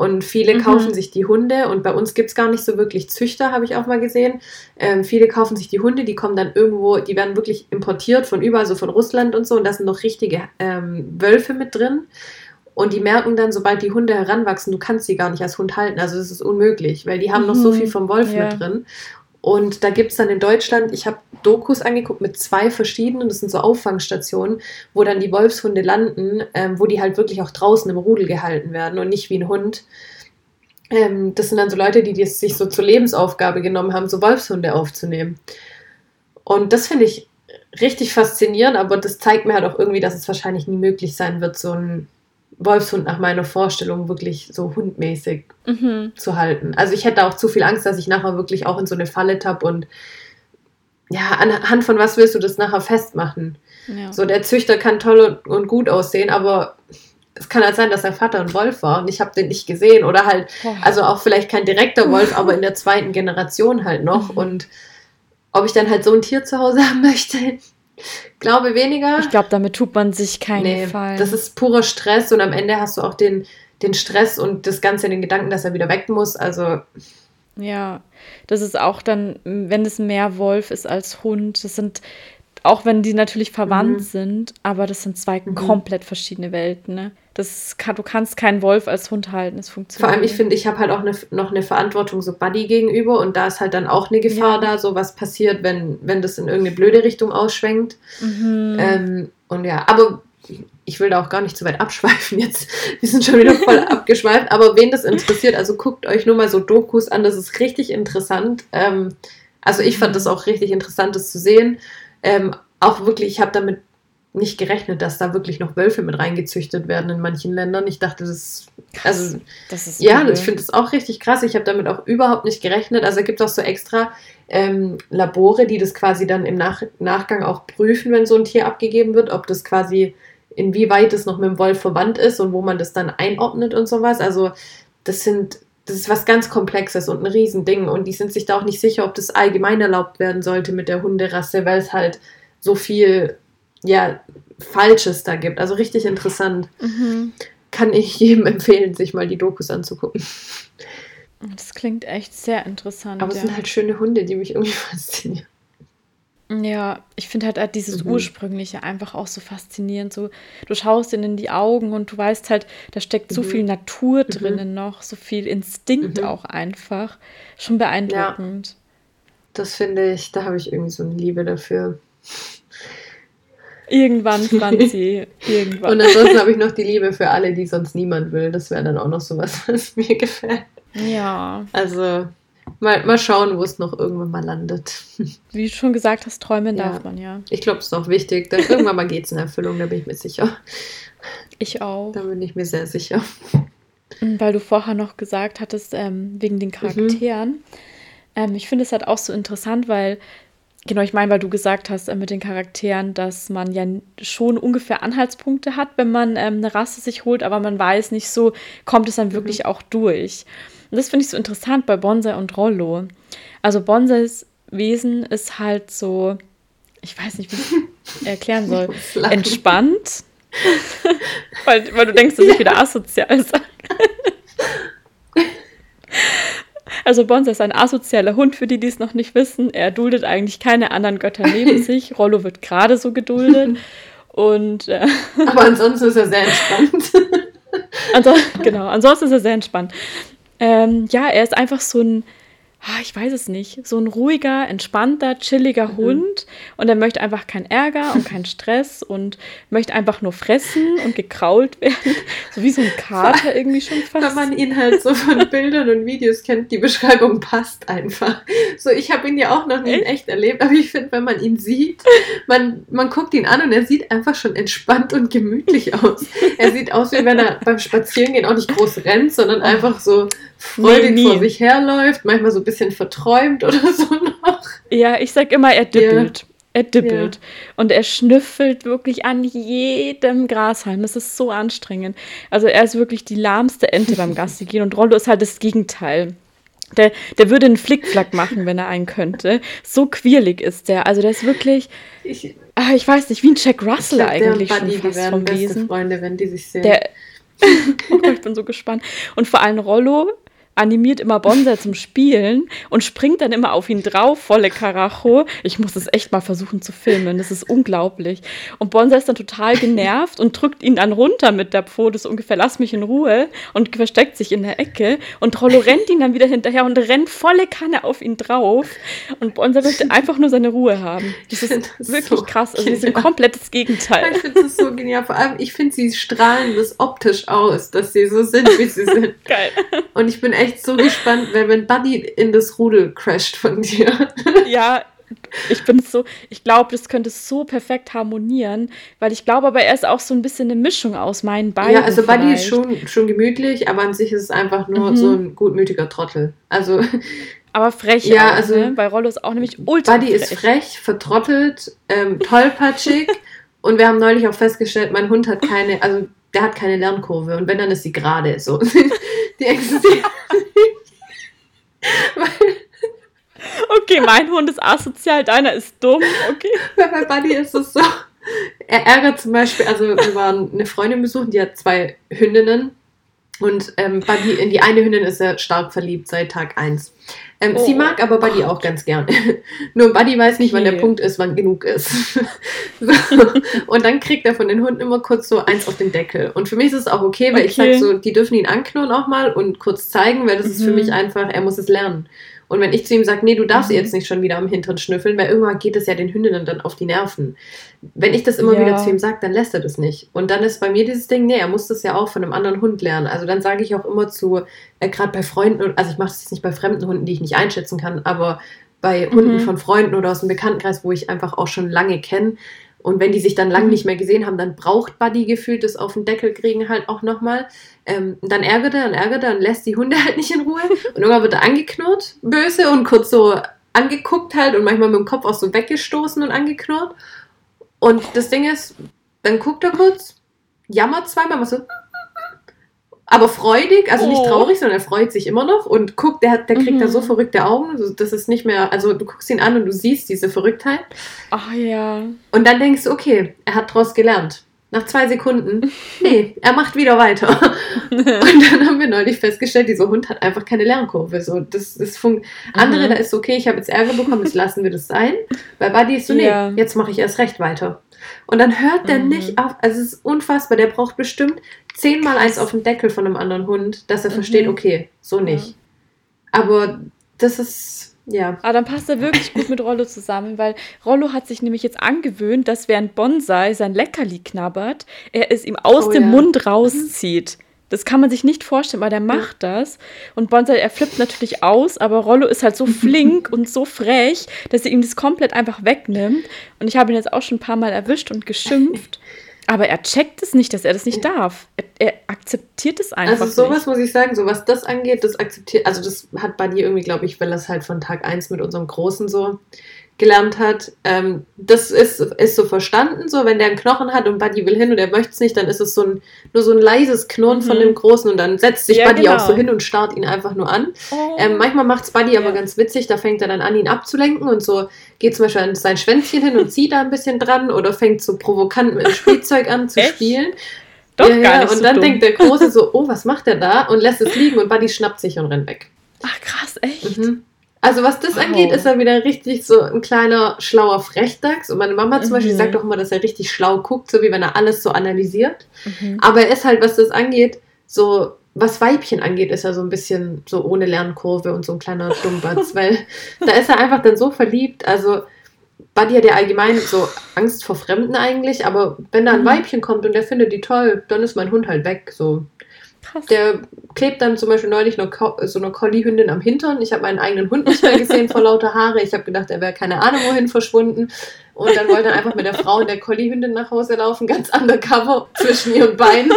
Und viele mhm. kaufen sich die Hunde und bei uns gibt es gar nicht so wirklich Züchter, habe ich auch mal gesehen. Ähm, viele kaufen sich die Hunde, die kommen dann irgendwo, die werden wirklich importiert von überall, so von Russland und so und da sind noch richtige ähm, Wölfe mit drin. Und die merken dann, sobald die Hunde heranwachsen, du kannst sie gar nicht als Hund halten. Also das ist unmöglich, weil die haben mhm. noch so mhm. viel vom Wolf ja. mit drin. Und da gibt es dann in Deutschland, ich habe Dokus angeguckt mit zwei verschiedenen, das sind so Auffangstationen, wo dann die Wolfshunde landen, ähm, wo die halt wirklich auch draußen im Rudel gehalten werden und nicht wie ein Hund. Ähm, das sind dann so Leute, die es sich so zur Lebensaufgabe genommen haben, so Wolfshunde aufzunehmen. Und das finde ich richtig faszinierend, aber das zeigt mir halt auch irgendwie, dass es wahrscheinlich nie möglich sein wird, so ein Wolfshund nach meiner Vorstellung wirklich so hundmäßig mhm. zu halten. Also ich hätte auch zu viel Angst, dass ich nachher wirklich auch in so eine Falle tapp und ja, anhand von was willst du das nachher festmachen? Ja. So, der Züchter kann toll und, gut aussehen, aber es kann halt sein, dass der Vater ein Wolf war und ich habe den nicht gesehen oder halt, also auch vielleicht kein direkter Wolf, aber in der zweiten Generation halt noch mhm. und ob ich dann halt so ein Tier zu Hause haben möchte, Glaube weniger. Ich glaube, damit tut man sich keinen nee, Gefallen. Das ist purer Stress und am Ende hast du auch den, den Stress und das Ganze in den Gedanken, dass er wieder weg muss. Also. Ja, das ist auch dann, wenn es mehr Wolf ist als Hund, das sind, auch wenn die natürlich verwandt mhm. sind, aber das sind zwei mhm. komplett verschiedene Welten. Ne? Das kann, du kannst keinen Wolf als Hund halten, es funktioniert. Vor allem, ich finde, ich habe halt auch ne, noch eine Verantwortung so Buddy gegenüber und da ist halt dann auch eine Gefahr ja. da, so was passiert, wenn, wenn das in irgendeine blöde Richtung ausschwenkt. Mhm. Ähm, und ja, aber ich will da auch gar nicht zu weit abschweifen jetzt. Wir sind schon wieder voll abgeschweift, aber wen das interessiert, also guckt euch nur mal so Dokus an, das ist richtig interessant. Ähm, also ich fand das auch richtig interessant, das zu sehen. Ähm, auch wirklich, ich habe damit nicht gerechnet, dass da wirklich noch Wölfe mit reingezüchtet werden in manchen Ländern. Ich dachte, das, also, das ist ja, ich finde das auch richtig krass. Ich habe damit auch überhaupt nicht gerechnet. Also es gibt auch so extra ähm, Labore, die das quasi dann im Nach Nachgang auch prüfen, wenn so ein Tier abgegeben wird, ob das quasi inwieweit es noch mit dem Wolf verwandt ist und wo man das dann einordnet und sowas. Also das sind das ist was ganz Komplexes und ein Riesending und die sind sich da auch nicht sicher, ob das allgemein erlaubt werden sollte mit der Hunderasse, weil es halt so viel ja, Falsches da gibt. Also richtig interessant. Mhm. Kann ich jedem empfehlen, sich mal die Dokus anzugucken. Das klingt echt sehr interessant. Aber es ja. sind halt schöne Hunde, die mich irgendwie faszinieren. Ja, ich finde halt, halt dieses mhm. Ursprüngliche einfach auch so faszinierend. So, du schaust ihnen in die Augen und du weißt halt, da steckt so mhm. viel Natur mhm. drinnen noch, so viel Instinkt mhm. auch einfach. Schon beeindruckend. Ja, das finde ich, da habe ich irgendwie so eine Liebe dafür. Irgendwann, Franzi. Irgendwann. Und ansonsten habe ich noch die Liebe für alle, die sonst niemand will. Das wäre dann auch noch so was, was mir gefällt. Ja. Also mal, mal schauen, wo es noch irgendwann mal landet. Wie du schon gesagt hast, träumen ja. darf man, ja. Ich glaube, es ist auch wichtig. Denn irgendwann mal geht es in Erfüllung, da bin ich mir sicher. Ich auch. Da bin ich mir sehr sicher. Weil du vorher noch gesagt hattest, ähm, wegen den Charakteren. Mhm. Ähm, ich finde es halt auch so interessant, weil Genau, ich meine, weil du gesagt hast äh, mit den Charakteren, dass man ja schon ungefähr Anhaltspunkte hat, wenn man ähm, eine Rasse sich holt, aber man weiß nicht so, kommt es dann mhm. wirklich auch durch. Und das finde ich so interessant bei Bonsai und Rollo. Also Bonsais Wesen ist halt so, ich weiß nicht, wie ich erklären soll, entspannt. weil, weil du denkst, dass ich wieder asozial sage. Also Bonsa ist ein asozialer Hund, für die, die es noch nicht wissen. Er duldet eigentlich keine anderen Götter neben sich. Rollo wird gerade so geduldet. Und, äh, Aber ansonsten ist er sehr entspannt. Anso genau, ansonsten ist er sehr entspannt. Ähm, ja, er ist einfach so ein, ich weiß es nicht, so ein ruhiger, entspannter, chilliger mhm. Hund und er möchte einfach keinen Ärger und keinen Stress und möchte einfach nur fressen und gekrault werden, so wie so ein Kater irgendwie schon fast. Wenn man ihn halt so von Bildern und Videos kennt, die Beschreibung passt einfach. So, ich habe ihn ja auch noch nie in echt erlebt, aber ich finde, wenn man ihn sieht, man, man guckt ihn an und er sieht einfach schon entspannt und gemütlich aus. Er sieht aus, wie wenn er beim Spazierengehen auch nicht groß rennt, sondern einfach so freudig nee, vor sich herläuft, manchmal so ein bisschen verträumt oder so noch. Ja, ich sag immer, er dippelt. Ja. Er dippelt. Ja. Und er schnüffelt wirklich an jedem Grashalm. Das ist so anstrengend. Also er ist wirklich die lahmste Ente beim Gassi gehen und Rollo ist halt das Gegenteil. Der, der würde einen Flickflack machen, wenn er einen könnte. So quirlig ist der. Also der ist wirklich, ich, ach, ich weiß nicht, wie ein Jack Russell glaub, eigentlich der schon fast vom Wesen. Freunde, wenn die sich sehen. Der, oh ich bin so gespannt. Und vor allem Rollo animiert immer Bonsai zum Spielen und springt dann immer auf ihn drauf, volle Karacho. Ich muss es echt mal versuchen zu filmen, das ist unglaublich. Und Bonsai ist dann total genervt und drückt ihn dann runter mit der Pfote, so ungefähr, lass mich in Ruhe und versteckt sich in der Ecke. Und Rollo rennt ihn dann wieder hinterher und rennt volle Kanne auf ihn drauf. Und Bonsai möchte einfach nur seine Ruhe haben. Das ist das wirklich so krass. Also, die sind komplettes Gegenteil. Ich finde das so genial. Vor allem, ich finde, sie strahlen das optisch aus, dass sie so sind, wie sie sind. Geil. Und ich bin echt so gespannt, wenn, wenn Buddy in das Rudel crasht von dir. Ja, ich bin so, ich glaube, das könnte so perfekt harmonieren, weil ich glaube, aber er ist auch so ein bisschen eine Mischung aus meinen beiden. Ja, also Buddy ist schon, schon gemütlich, aber an sich ist es einfach nur mhm. so ein gutmütiger Trottel. Also. Aber frech, ja, auch, also, ne? weil Rollo ist auch nämlich ultra Buddy frech. ist frech, vertrottelt, ähm, tollpatschig und wir haben neulich auch festgestellt, mein Hund hat keine, also der hat keine Lernkurve und wenn, dann ist sie gerade so. Die existiert okay, mein Hund ist asozial, deiner ist dumm, okay. Bei Buddy ist es so, er ärgert zum Beispiel, also wir waren eine Freundin besuchen, die hat zwei Hündinnen und ähm, Buddy, in die eine Hündin ist er stark verliebt seit Tag 1. Ähm, oh, sie mag aber Buddy auch ganz gern. Nur Buddy weiß nicht, wann der Punkt ist, wann genug ist. so. Und dann kriegt er von den Hunden immer kurz so eins auf den Deckel. Und für mich ist es auch okay, weil okay. ich sage so, die dürfen ihn anknurren auch mal und kurz zeigen, weil das mhm. ist für mhm. mich einfach, er muss es lernen. Und wenn ich zu ihm sage, nee, du darfst mhm. jetzt nicht schon wieder am Hintern schnüffeln, weil irgendwann geht es ja den Hündinnen dann auf die Nerven. Wenn ich das immer ja. wieder zu ihm sage, dann lässt er das nicht. Und dann ist bei mir dieses Ding, nee, er muss das ja auch von einem anderen Hund lernen. Also dann sage ich auch immer zu, äh, gerade bei Freunden, also ich mache das jetzt nicht bei fremden Hunden, die ich nicht einschätzen kann, aber bei Hunden mhm. von Freunden oder aus dem Bekanntenkreis, wo ich einfach auch schon lange kenne, und wenn die sich dann lang mhm. nicht mehr gesehen haben, dann braucht Buddy gefühlt das auf den Deckel kriegen halt auch nochmal. Ähm, dann ärgert er und ärgert er und lässt die Hunde halt nicht in Ruhe. Und irgendwann wird er angeknurrt, böse und kurz so angeguckt halt und manchmal mit dem Kopf auch so weggestoßen und angeknurrt. Und das Ding ist, dann guckt er kurz, jammert zweimal, macht so aber freudig, also nicht oh. traurig, sondern er freut sich immer noch und guckt, der, der kriegt mhm. da so verrückte Augen, das ist nicht mehr, also du guckst ihn an und du siehst diese Verrücktheit. Ach ja. Und dann denkst du, okay, er hat daraus gelernt. Nach zwei Sekunden, nee, er macht wieder weiter. und dann haben wir neulich festgestellt, dieser Hund hat einfach keine Lernkurve. So, das ist fun Andere, mhm. da ist okay, ich habe jetzt Ärger bekommen, jetzt lassen wir das sein. Bei Buddy ist so, nee, ja. jetzt mache ich erst recht weiter. Und dann hört der mhm. nicht auf. Also es ist unfassbar. Der braucht bestimmt zehnmal eins auf den Deckel von einem anderen Hund, dass er mhm. versteht, okay, so nicht. Ja. Aber das ist, ja. Aber dann passt er wirklich gut mit Rollo zusammen, weil Rollo hat sich nämlich jetzt angewöhnt, dass während Bonsai sein Leckerli knabbert, er es ihm aus oh, dem ja. Mund rauszieht. Mhm. Das kann man sich nicht vorstellen, weil der macht das. Und Bonsai, er flippt natürlich aus, aber Rollo ist halt so flink und so frech, dass er ihm das komplett einfach wegnimmt. Und ich habe ihn jetzt auch schon ein paar Mal erwischt und geschimpft. Aber er checkt es nicht, dass er das nicht darf. Er, er akzeptiert es einfach. Also sowas nicht. muss ich sagen, so was das angeht, das akzeptiert, also das hat bei dir irgendwie, glaube ich, weil das halt von Tag 1 mit unserem Großen so gelernt hat. Ähm, das ist, ist so verstanden, so wenn der einen Knochen hat und Buddy will hin und er möchte es nicht, dann ist es so ein, nur so ein leises Knurren mhm. von dem Großen und dann setzt sich ja, Buddy genau. auch so hin und starrt ihn einfach nur an. Oh. Ähm, manchmal macht es Buddy ja. aber ganz witzig, da fängt er dann an, ihn abzulenken und so geht zum Beispiel an sein Schwänzchen hin und zieht da ein bisschen dran oder fängt so provokant mit dem Spielzeug an zu spielen. Doch, ja, gar nicht und so dann dumm. denkt der Große so, oh, was macht der da? Und lässt es liegen und Buddy schnappt sich und rennt weg. Ach krass, echt? Mhm. Also was das angeht, ist er wieder richtig so ein kleiner, schlauer Frechdachs. Und meine Mama zum mhm. Beispiel sagt auch immer, dass er richtig schlau guckt, so wie wenn er alles so analysiert. Mhm. Aber er ist halt, was das angeht, so was Weibchen angeht, ist er so ein bisschen so ohne Lernkurve und so ein kleiner Dummbatz, weil da ist er einfach dann so verliebt. Also Buddy hat ja allgemein so Angst vor Fremden eigentlich, aber wenn da ein mhm. Weibchen kommt und der findet die toll, dann ist mein Hund halt weg. So. Krass. Der klebt dann zum Beispiel neulich noch so eine Collie-Hündin am Hintern. Ich habe meinen eigenen Hund nicht mehr gesehen vor lauter Haare. Ich habe gedacht, er wäre keine Ahnung wohin verschwunden. Und dann wollte er einfach mit der Frau und der Collie-Hündin nach Hause laufen, ganz undercover zwischen ihren Beinen,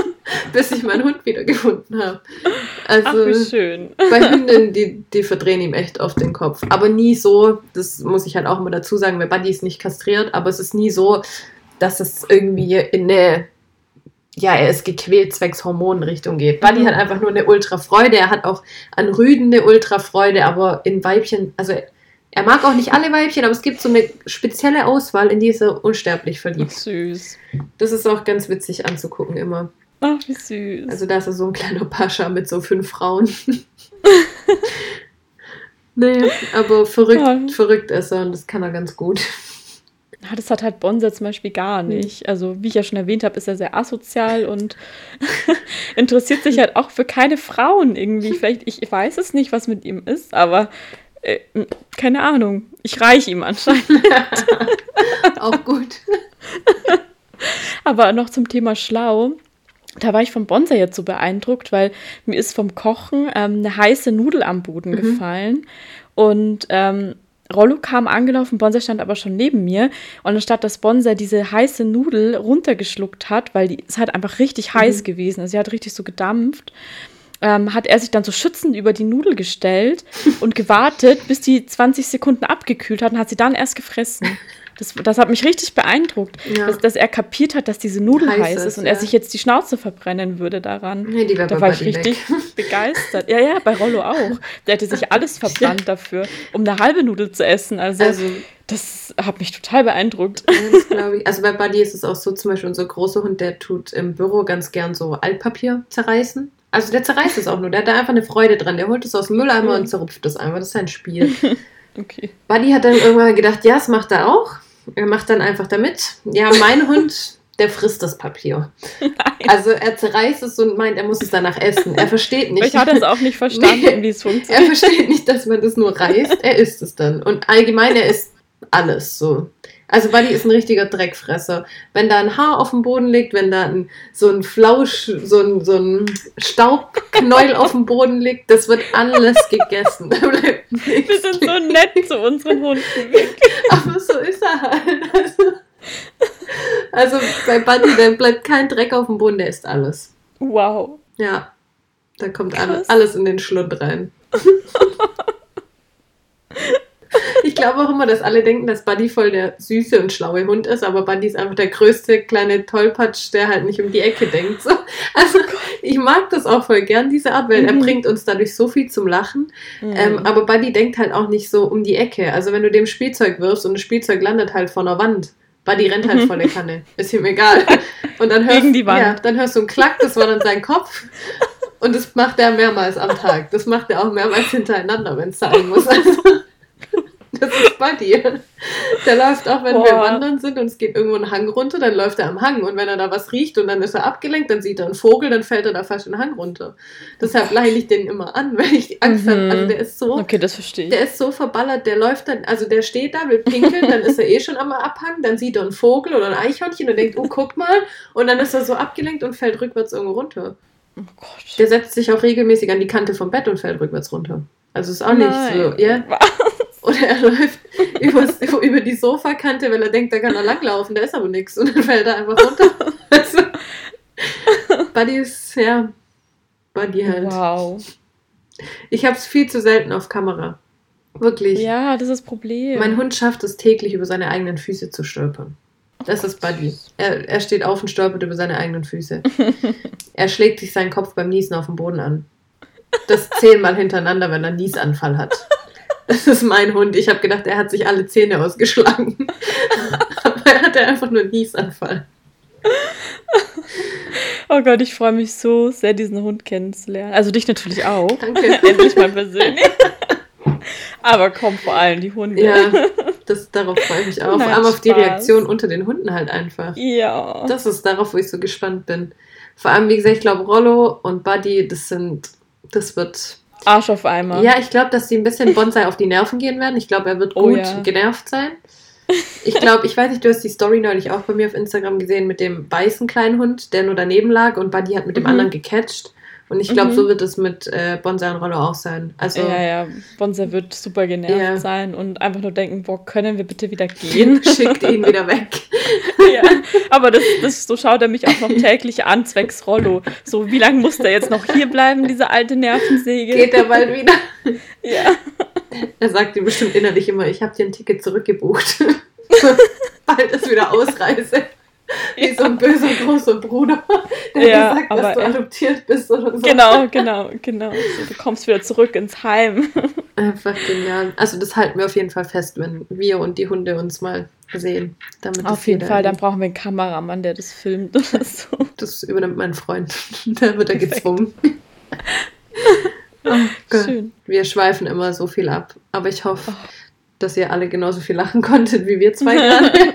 bis ich meinen Hund wieder gefunden habe. Also Ach, bei Hündinnen, die, die verdrehen ihm echt oft den Kopf. Aber nie so, das muss ich halt auch immer dazu sagen, weil Buddy ist nicht kastriert, aber es ist nie so, dass es irgendwie in eine ja, er ist gequält zwecks Hormonenrichtung geht. Buddy mhm. hat einfach nur eine Ultrafreude. Er hat auch an Rüden eine Ultrafreude, aber in Weibchen, also er mag auch nicht alle Weibchen, aber es gibt so eine spezielle Auswahl, in die ist er unsterblich verliebt. Ach, süß. Das ist auch ganz witzig anzugucken immer. Ach, wie süß. Also da ist er so ein kleiner Pascha mit so fünf Frauen. nee, aber verrückt, ja. verrückt ist er und das kann er ganz gut. Das hat halt Bonser zum Beispiel gar hm. nicht. Also, wie ich ja schon erwähnt habe, ist er sehr asozial und interessiert sich halt auch für keine Frauen irgendwie. Vielleicht, ich weiß es nicht, was mit ihm ist, aber äh, keine Ahnung. Ich reiche ihm anscheinend. auch gut. aber noch zum Thema schlau. Da war ich vom Bonser jetzt so beeindruckt, weil mir ist vom Kochen ähm, eine heiße Nudel am Boden mhm. gefallen. Und ähm, Rollo kam angelaufen, Bonser stand aber schon neben mir. Und anstatt dass Bonser diese heiße Nudel runtergeschluckt hat, weil die, es hat einfach richtig mhm. heiß gewesen, also sie hat richtig so gedampft, ähm, hat er sich dann so schützend über die Nudel gestellt und gewartet, bis die 20 Sekunden abgekühlt hat und hat sie dann erst gefressen. Das, das hat mich richtig beeindruckt, ja. dass, dass, er kapiert hat, dass diese Nudel heiß, heiß ist und ja. er sich jetzt die Schnauze verbrennen würde daran. Nee, die da war ich richtig weg. begeistert. Ja, ja, bei Rollo auch. Der hätte sich alles verbrannt dafür, um eine halbe Nudel zu essen. Also, also das hat mich total beeindruckt. ich. Also bei Buddy ist es auch so, zum Beispiel unser großer Hund, der tut im Büro ganz gern so Altpapier zerreißen. Also der zerreißt es auch nur, der hat da einfach eine Freude dran. Der holt es aus dem Mülleimer und zerrupft es einfach. Das ist sein Spiel. okay. Buddy hat dann irgendwann gedacht, ja, das macht er auch. Er macht dann einfach damit. Ja, mein Hund, der frisst das Papier. Nein. Also er zerreißt es und meint, er muss es danach essen. Er versteht nicht. Ich hatte es auch nicht verstanden, nee, wie es funktioniert. Er versteht nicht, dass man das nur reißt. Er isst es dann. Und allgemein, er isst alles so. Also Buddy ist ein richtiger Dreckfresser. Wenn da ein Haar auf dem Boden liegt, wenn da ein, so ein Flausch, so ein, so ein Staubknäuel auf dem Boden liegt, das wird alles gegessen. Wir sind so nett zu unseren Hunden. Aber so ist er halt. Also, also bei Buddy, da bleibt kein Dreck auf dem Boden, der isst alles. Wow. Ja. Da kommt alles, alles in den Schlund rein. Ich glaube auch immer, dass alle denken, dass Buddy voll der süße und schlaue Hund ist, aber Buddy ist einfach der größte kleine Tollpatsch, der halt nicht um die Ecke denkt. So. Also ich mag das auch voll gern, diese Art, weil mhm. er bringt uns dadurch so viel zum Lachen. Mhm. Ähm, aber Buddy denkt halt auch nicht so um die Ecke. Also wenn du dem Spielzeug wirfst und das Spielzeug landet halt vor einer Wand, Buddy rennt halt mhm. volle Kanne. Ist ihm egal. Und dann hörst, Gegen die Wand. Ja, dann hörst du einen Klack, das war dann sein Kopf. Und das macht er mehrmals am Tag. Das macht er auch mehrmals hintereinander, wenn es sein muss. Also, das ist bei dir. Der läuft auch, wenn Boah. wir wandern sind und es geht irgendwo ein Hang runter, dann läuft er am Hang. Und wenn er da was riecht und dann ist er abgelenkt, dann sieht er einen Vogel, dann fällt er da fast den Hang runter. Deshalb leine ich den immer an, weil ich Angst mhm. habe. Also der ist so. Okay, das verstehe ich. Der ist so verballert, der läuft dann, also der steht da, will pinkeln, dann ist er eh schon am Abhang, dann sieht er einen Vogel oder ein Eichhörnchen und denkt, oh, guck mal. Und dann ist er so abgelenkt und fällt rückwärts irgendwo runter. Oh Gott. Der setzt sich auch regelmäßig an die Kante vom Bett und fällt rückwärts runter. Also ist auch Nein. nicht so, ja. Oder er läuft übers, über die Sofakante, weil er denkt, da kann er langlaufen, da ist aber nichts. Und dann fällt er einfach runter. Also, Buddy ist, ja, Buddy halt. Wow. Ich habe es viel zu selten auf Kamera. Wirklich. Ja, das ist das Problem. Mein Hund schafft es täglich, über seine eigenen Füße zu stolpern. Das ist Buddy. Er, er steht auf und stolpert über seine eigenen Füße. er schlägt sich seinen Kopf beim Niesen auf dem Boden an. Das zehnmal hintereinander, wenn er einen Niesanfall hat. Das ist mein Hund. Ich habe gedacht, er hat sich alle Zähne ausgeschlagen. Aber er hatte einfach nur einen Niesanfall. Oh Gott, ich freue mich so sehr, diesen Hund kennenzulernen. Also dich natürlich auch. Danke. Endlich mal persönlich. Aber komm, vor allem die Hunde. Ja, das, darauf freue ich mich auch. Vor allem auf die Reaktion unter den Hunden halt einfach. Ja. Das ist darauf, wo ich so gespannt bin. Vor allem, wie gesagt, ich glaube, Rollo und Buddy, das sind, das wird. Arsch auf einmal. Ja, ich glaube, dass sie ein bisschen Bonsai auf die Nerven gehen werden. Ich glaube, er wird Oh gut ja. genervt sein. Ich glaube, ich weiß nicht, du hast die Story neulich auch bei mir auf Instagram gesehen mit dem weißen kleinen Hund, der nur daneben lag und Buddy hat mit dem Mhm. anderen gecatcht. Und ich glaube, Mhm. so wird es mit äh, Bonsai und Rollo auch sein. Also, Ja, ja, Bonser wird super genervt Ja. sein und einfach nur denken, boah, können wir bitte wieder gehen? schickt ihn wieder weg. ja. Aber das, das, so schaut er mich auch noch täglich an, zwecks Rollo. So, wie lange muss der jetzt noch hier bleiben, diese alte Nervensäge? Geht er bald wieder? Ja. Er sagt dir bestimmt innerlich immer, ich habe dir ein Ticket zurückgebucht. bald ist wieder Ausreise. Wie so ein böser großer Bruder, der Ja, sagt, aber dass du adoptiert bist oder so. Genau, genau, genau. So, du kommst wieder zurück ins Heim. Einfach genial. Also das halten wir auf jeden Fall fest, wenn wir und die Hunde uns mal sehen. Auf jeden Fall, dann brauchen wir einen Kameramann, der das filmt oder so. Das übernimmt mein Freund. da wird er Perfekt. gezwungen. oh. Schön. Wir schweifen immer so viel ab. Aber ich hoffe, Oh. dass ihr alle genauso viel lachen konntet wie wir zwei gerade.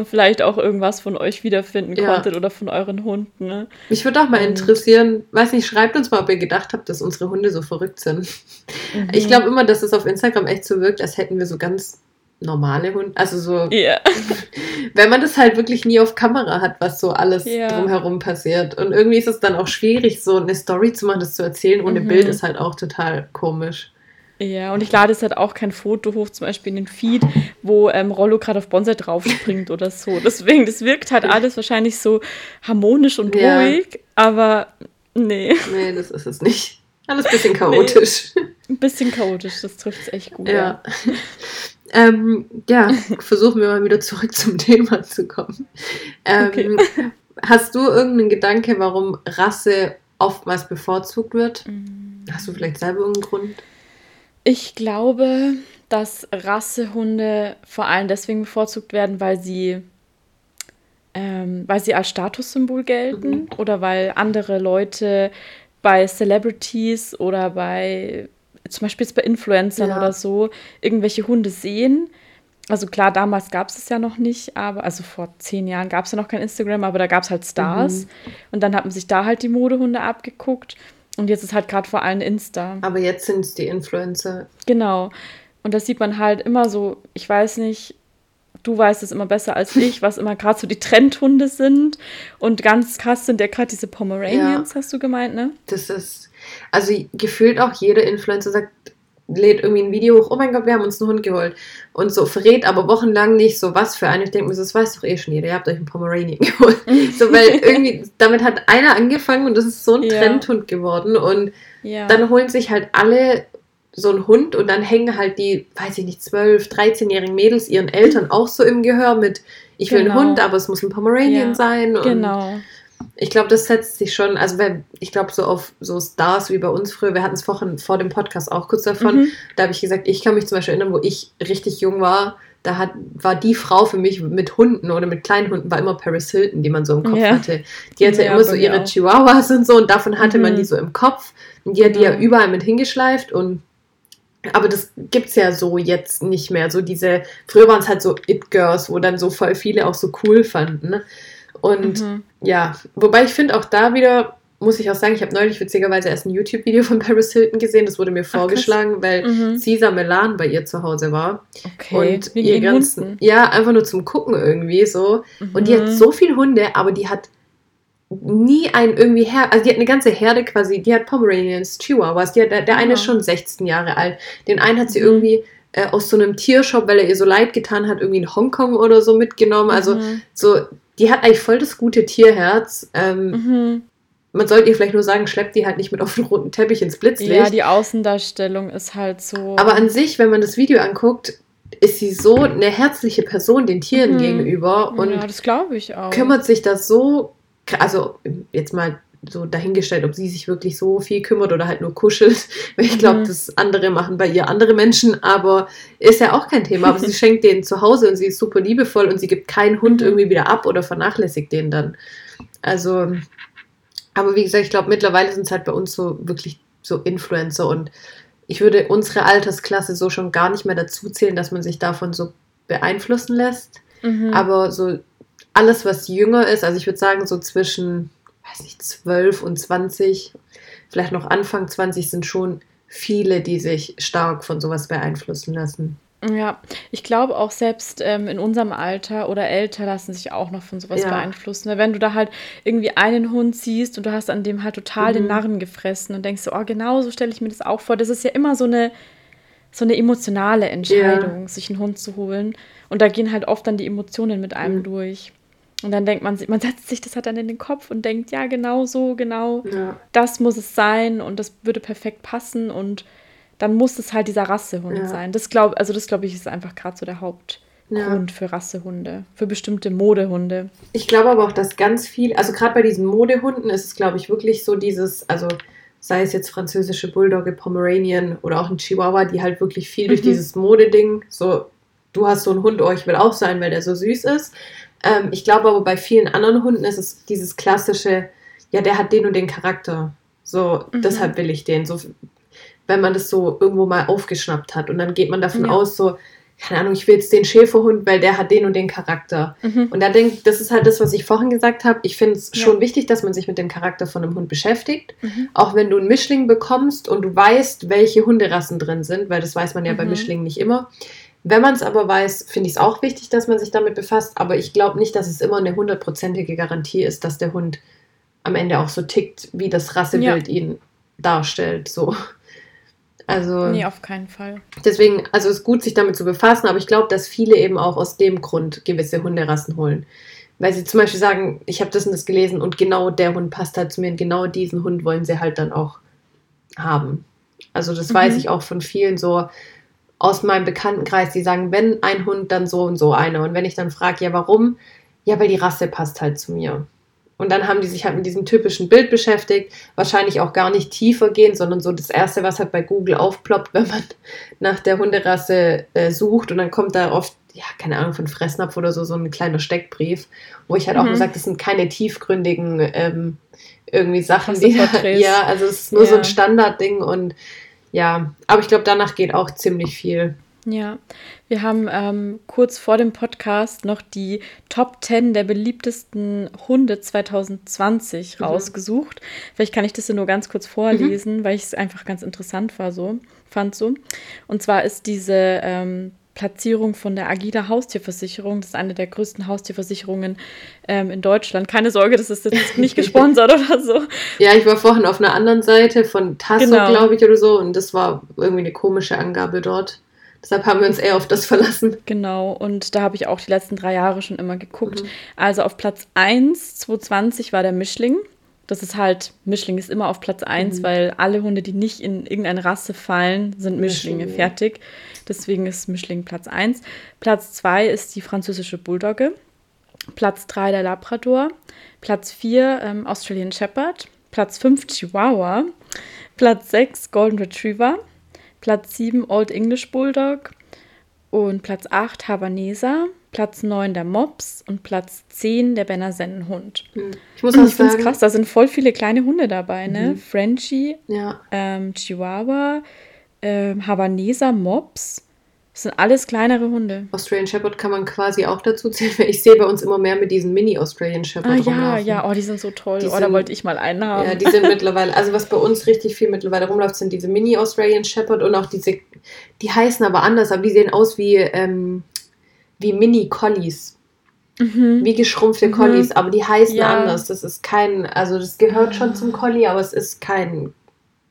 Und vielleicht auch irgendwas von euch wiederfinden Ja. konntet oder von euren Hunden. Ne? Mich würde auch mal interessieren, weiß nicht, schreibt uns mal, ob ihr gedacht habt, dass unsere Hunde so verrückt sind. Mhm. Ich glaube immer, dass es auf Instagram echt so wirkt, als hätten wir so ganz normale Hunde. Also so, Ja. wenn man das halt wirklich nie auf Kamera hat, was so alles Ja. drumherum passiert. Und irgendwie ist es dann auch schwierig, so eine Story zu machen, das zu erzählen ohne Mhm. Bild, ist halt auch total komisch. Ja, und ich lade jetzt halt auch kein Foto hoch, zum Beispiel in den Feed, wo ähm, Rollo gerade auf Bonsai draufspringt oder so. Deswegen, das wirkt halt alles wahrscheinlich so harmonisch und Ja. ruhig, aber nee, Nee, das ist es nicht. Alles ein bisschen chaotisch. ein bisschen chaotisch, das trifft es echt gut. Ja. ähm, ja, versuchen wir mal wieder zurück zum Thema zu kommen. Ähm, Okay. Hast du irgendeinen Gedanke, warum Rasse oftmals bevorzugt wird? Mm. Hast du vielleicht selber irgendeinen Grund? Ich glaube, dass Rassehunde vor allem deswegen bevorzugt werden, weil sie, ähm, weil sie als Statussymbol gelten Mhm. oder weil andere Leute bei Celebrities oder bei, zum Beispiel jetzt bei Influencern Ja. oder so, irgendwelche Hunde sehen. Also klar, damals gab es es ja noch nicht, aber also vor zehn Jahren gab es ja noch kein Instagram, aber da gab es halt Stars. Und dann hat man sich da halt die Modehunde abgeguckt. Und jetzt ist halt gerade vor allem Insta. Aber jetzt sind es die Influencer. Genau. Und das sieht man halt immer so, ich weiß nicht, du weißt es immer besser als ich, was immer gerade so die Trendhunde sind. Und ganz krass sind ja gerade diese Pomeranians, hast du gemeint, ne? Das ist, also gefühlt auch jeder Influencer sagt, lädt irgendwie ein Video hoch, oh mein Gott, wir haben uns einen Hund geholt. Und so verrät aber wochenlang nicht so, was für einen. Ich denke mir, so, das weiß doch eh schon jeder, ihr habt euch einen Pomeranian geholt. so, weil irgendwie, damit hat einer angefangen und das ist so ein Ja. Trendhund geworden. Und Ja. dann holen sich halt alle so einen Hund und dann hängen halt die, weiß ich nicht, 12-, 13-jährigen Mädels ihren Eltern auch so im Gehör mit, ich will Genau. einen Hund, aber es muss ein Pomeranian Ja, sein. Und genau. Ich glaube, das setzt sich schon, also weil ich glaube, so auf so Stars wie bei uns früher, wir hatten es vorhin vor dem Podcast auch kurz davon, Mhm. da habe ich gesagt, ich kann mich zum Beispiel erinnern, wo ich richtig jung war, da hat, war die Frau für mich mit Hunden oder mit kleinen Hunden, war immer Paris Hilton, die man so im Kopf Ja. hatte. Die hatte Ja, immer so bei ihre auch. Chihuahuas und so und davon hatte man Mhm. die so im Kopf und die hat die ja Genau. überall mit hingeschleift und aber das gibt's ja so jetzt nicht mehr. So diese, früher waren es halt so It-Girls, wo dann so voll viele auch so cool fanden. Ne? Und Mhm. ja, wobei ich finde auch da wieder, muss ich auch sagen, ich habe neulich witzigerweise erst ein YouTube-Video von Paris Hilton gesehen, das wurde mir vorgeschlagen, weil Mhm. Caesar Melan bei ihr zu Hause war. Okay. Und ihre den ganzen, Hunden. ja, einfach nur zum Gucken irgendwie so. Und die hat Mhm. so viele Hunde, aber die hat nie einen irgendwie her, also die hat eine ganze Herde quasi, die hat Pomeranians, Chihuahuas, die hat, der, der eine ist Ah. schon 16 Jahre alt, den einen hat sie Mhm. irgendwie äh, aus so einem Tiershop, weil er ihr so leid getan hat, irgendwie in Hongkong oder so mitgenommen, also Mhm. so, die hat eigentlich voll das gute Tierherz, ähm, Mhm. man sollte ihr vielleicht nur sagen, schleppt die halt nicht mit auf den roten Teppich ins Blitzlicht, Ja, die Außendarstellung ist halt so. aber an sich, wenn man das Video anguckt, ist sie so eine herzliche Person den Tieren Mhm. gegenüber und ja, das glaube ich auch. kümmert sich das so, also jetzt mal so dahingestellt, ob sie sich wirklich so viel kümmert oder halt nur kuschelt. Weil ich glaube, Mhm. das andere machen bei ihr andere Menschen, aber ist ja auch kein Thema. Aber sie schenkt den zu Hause und sie ist super liebevoll und sie gibt keinen Hund Mhm. irgendwie wieder ab oder vernachlässigt den dann. Also, aber wie gesagt, ich glaube, mittlerweile sind es halt bei uns so wirklich so Influencer und ich würde unsere Altersklasse so schon gar nicht mehr dazu zählen, dass man sich davon so beeinflussen lässt. Mhm. Aber so alles, was jünger ist, also ich würde sagen, so zwischen weiß nicht, 12 und 20, vielleicht noch Anfang 20 sind schon viele, die sich stark von sowas beeinflussen lassen. Ja, ich glaube auch selbst ähm, in unserem Alter oder älter lassen sich auch noch von sowas ja. beeinflussen. Wenn du da halt irgendwie einen Hund siehst und du hast an dem halt total mhm. den Narren gefressen und denkst so, oh, genau so stelle ich mir das auch vor. Das ist ja immer so eine, so eine emotionale Entscheidung, ja. sich einen Hund zu holen. Und da gehen halt oft dann die Emotionen mit einem mhm. durch. Und dann denkt man, man setzt sich das halt dann in den Kopf und denkt, ja, genau so, genau, ja. das muss es sein und das würde perfekt passen und dann muss es halt dieser Rassehund ja. sein. Das glaube also das glaube ich ist einfach gerade so der Hauptgrund ja. für Rassehunde, für bestimmte Modehunde. Ich glaube aber auch, dass ganz viel, also gerade bei diesen Modehunden ist es glaube ich wirklich so dieses, also sei es jetzt französische Bulldogge, Pomeranian oder auch ein Chihuahua, die halt wirklich viel durch mhm. dieses Modeding, so du hast so einen Hund, oh, ich will auch sein, weil der so süß ist. Ähm, ich glaube aber bei vielen anderen Hunden ist es dieses klassische, ja, der hat den und den Charakter. So, mhm. deshalb will ich den. So wenn man das so irgendwo mal aufgeschnappt hat. Und dann geht man davon ja. aus, so, keine Ahnung, ich will jetzt den Schäferhund, weil der hat den und den Charakter. Mhm. Und da denke das ist halt das, was ich vorhin gesagt habe. Ich finde es ja. schon wichtig, dass man sich mit dem Charakter von einem Hund beschäftigt. Mhm. Auch wenn du einen Mischling bekommst und du weißt, welche Hunderassen drin sind, weil das weiß man ja mhm. bei Mischlingen nicht immer. Wenn man es aber weiß, finde ich es auch wichtig, dass man sich damit befasst. Aber ich glaube nicht, dass es immer eine hundertprozentige Garantie ist, dass der Hund am Ende auch so tickt, wie das Rassebild ja. ihn darstellt. So. Also, nee, auf keinen Fall. Deswegen, also es ist gut, sich damit zu befassen, aber ich glaube, dass viele eben auch aus dem Grund gewisse Hunderassen holen. Weil sie zum Beispiel sagen, ich habe das und das gelesen und genau der Hund passt halt zu mir und genau diesen Hund wollen sie halt dann auch haben. Also das mhm. weiß ich auch von vielen so aus meinem Bekanntenkreis, die sagen, wenn ein Hund, dann so und so einer. Und wenn ich dann frage, ja warum? Ja, weil die Rasse passt halt zu mir. Und dann haben die sich halt mit diesem typischen Bild beschäftigt, wahrscheinlich auch gar nicht tiefer gehen, sondern so das Erste, was halt bei Google aufploppt, wenn man nach der Hunderasse äh, sucht und dann kommt da oft, ja, keine Ahnung, von Fressnapf oder so, so ein kleiner Steckbrief, wo ich halt mhm. auch gesagt, das sind keine tiefgründigen ähm, irgendwie Sachen, die da, ja, also es ist nur ja. so ein Standardding und ja, aber ich glaube, danach geht auch ziemlich viel. Ja, wir haben ähm, kurz vor dem Podcast noch die Top 10 der beliebtesten Hunde 2020 mhm. rausgesucht. Vielleicht kann ich das ja nur ganz kurz vorlesen, mhm. weil ich es einfach ganz interessant war so, fand so. Und zwar ist diese ähm, Platzierung von der Agida Haustierversicherung. Das ist eine der größten Haustierversicherungen ähm, in Deutschland. Keine Sorge, das ist jetzt nicht gesponsert oder so. Ja, ich war vorhin auf einer anderen Seite von Tasso, genau. glaube ich, oder so. Und das war irgendwie eine komische Angabe dort. Deshalb haben wir uns eher auf das verlassen. Genau, und da habe ich auch die letzten drei Jahre schon immer geguckt. Mhm. Also auf Platz 1, 2020 war der Mischling. Das ist halt, Mischling ist immer auf Platz 1, mhm. weil alle Hunde, die nicht in irgendeine Rasse fallen, sind Mischlinge, Mischling. fertig. Deswegen ist Mischling Platz 1. Platz 2 ist die französische Bulldogge. Platz 3 der Labrador. Platz 4 ähm, Australian Shepherd. Platz 5 Chihuahua. Platz 6 Golden Retriever. Platz 7 Old English Bulldog und Platz 8 Havaneser, Platz 9 der Mops und Platz 10 der Berner Sennenhund. Hm. Ich muss auch ich finde es krass, da sind voll viele kleine Hunde dabei, ne? Mhm. Frenchie, ja. ähm, Chihuahua, ähm, Havaneser, Mops. Das sind alles kleinere Hunde. Australian Shepherd kann man quasi auch dazu zählen. Ich sehe bei uns immer mehr mit diesen Mini-Australian Shepherd. Ah ja, rumlaufen. ja, oh, die sind so toll. Die oh, sind, da wollte ich mal einen haben. Ja, die sind mittlerweile, also was bei uns richtig viel mittlerweile rumläuft, sind diese Mini-Australian Shepherd und auch diese, die heißen aber anders, aber die sehen aus wie, ähm, wie Mini-Collies. Mhm. Wie geschrumpfte mhm. Collies, aber die heißen ja. anders. Das ist kein, also das gehört schon zum Collie, aber es ist kein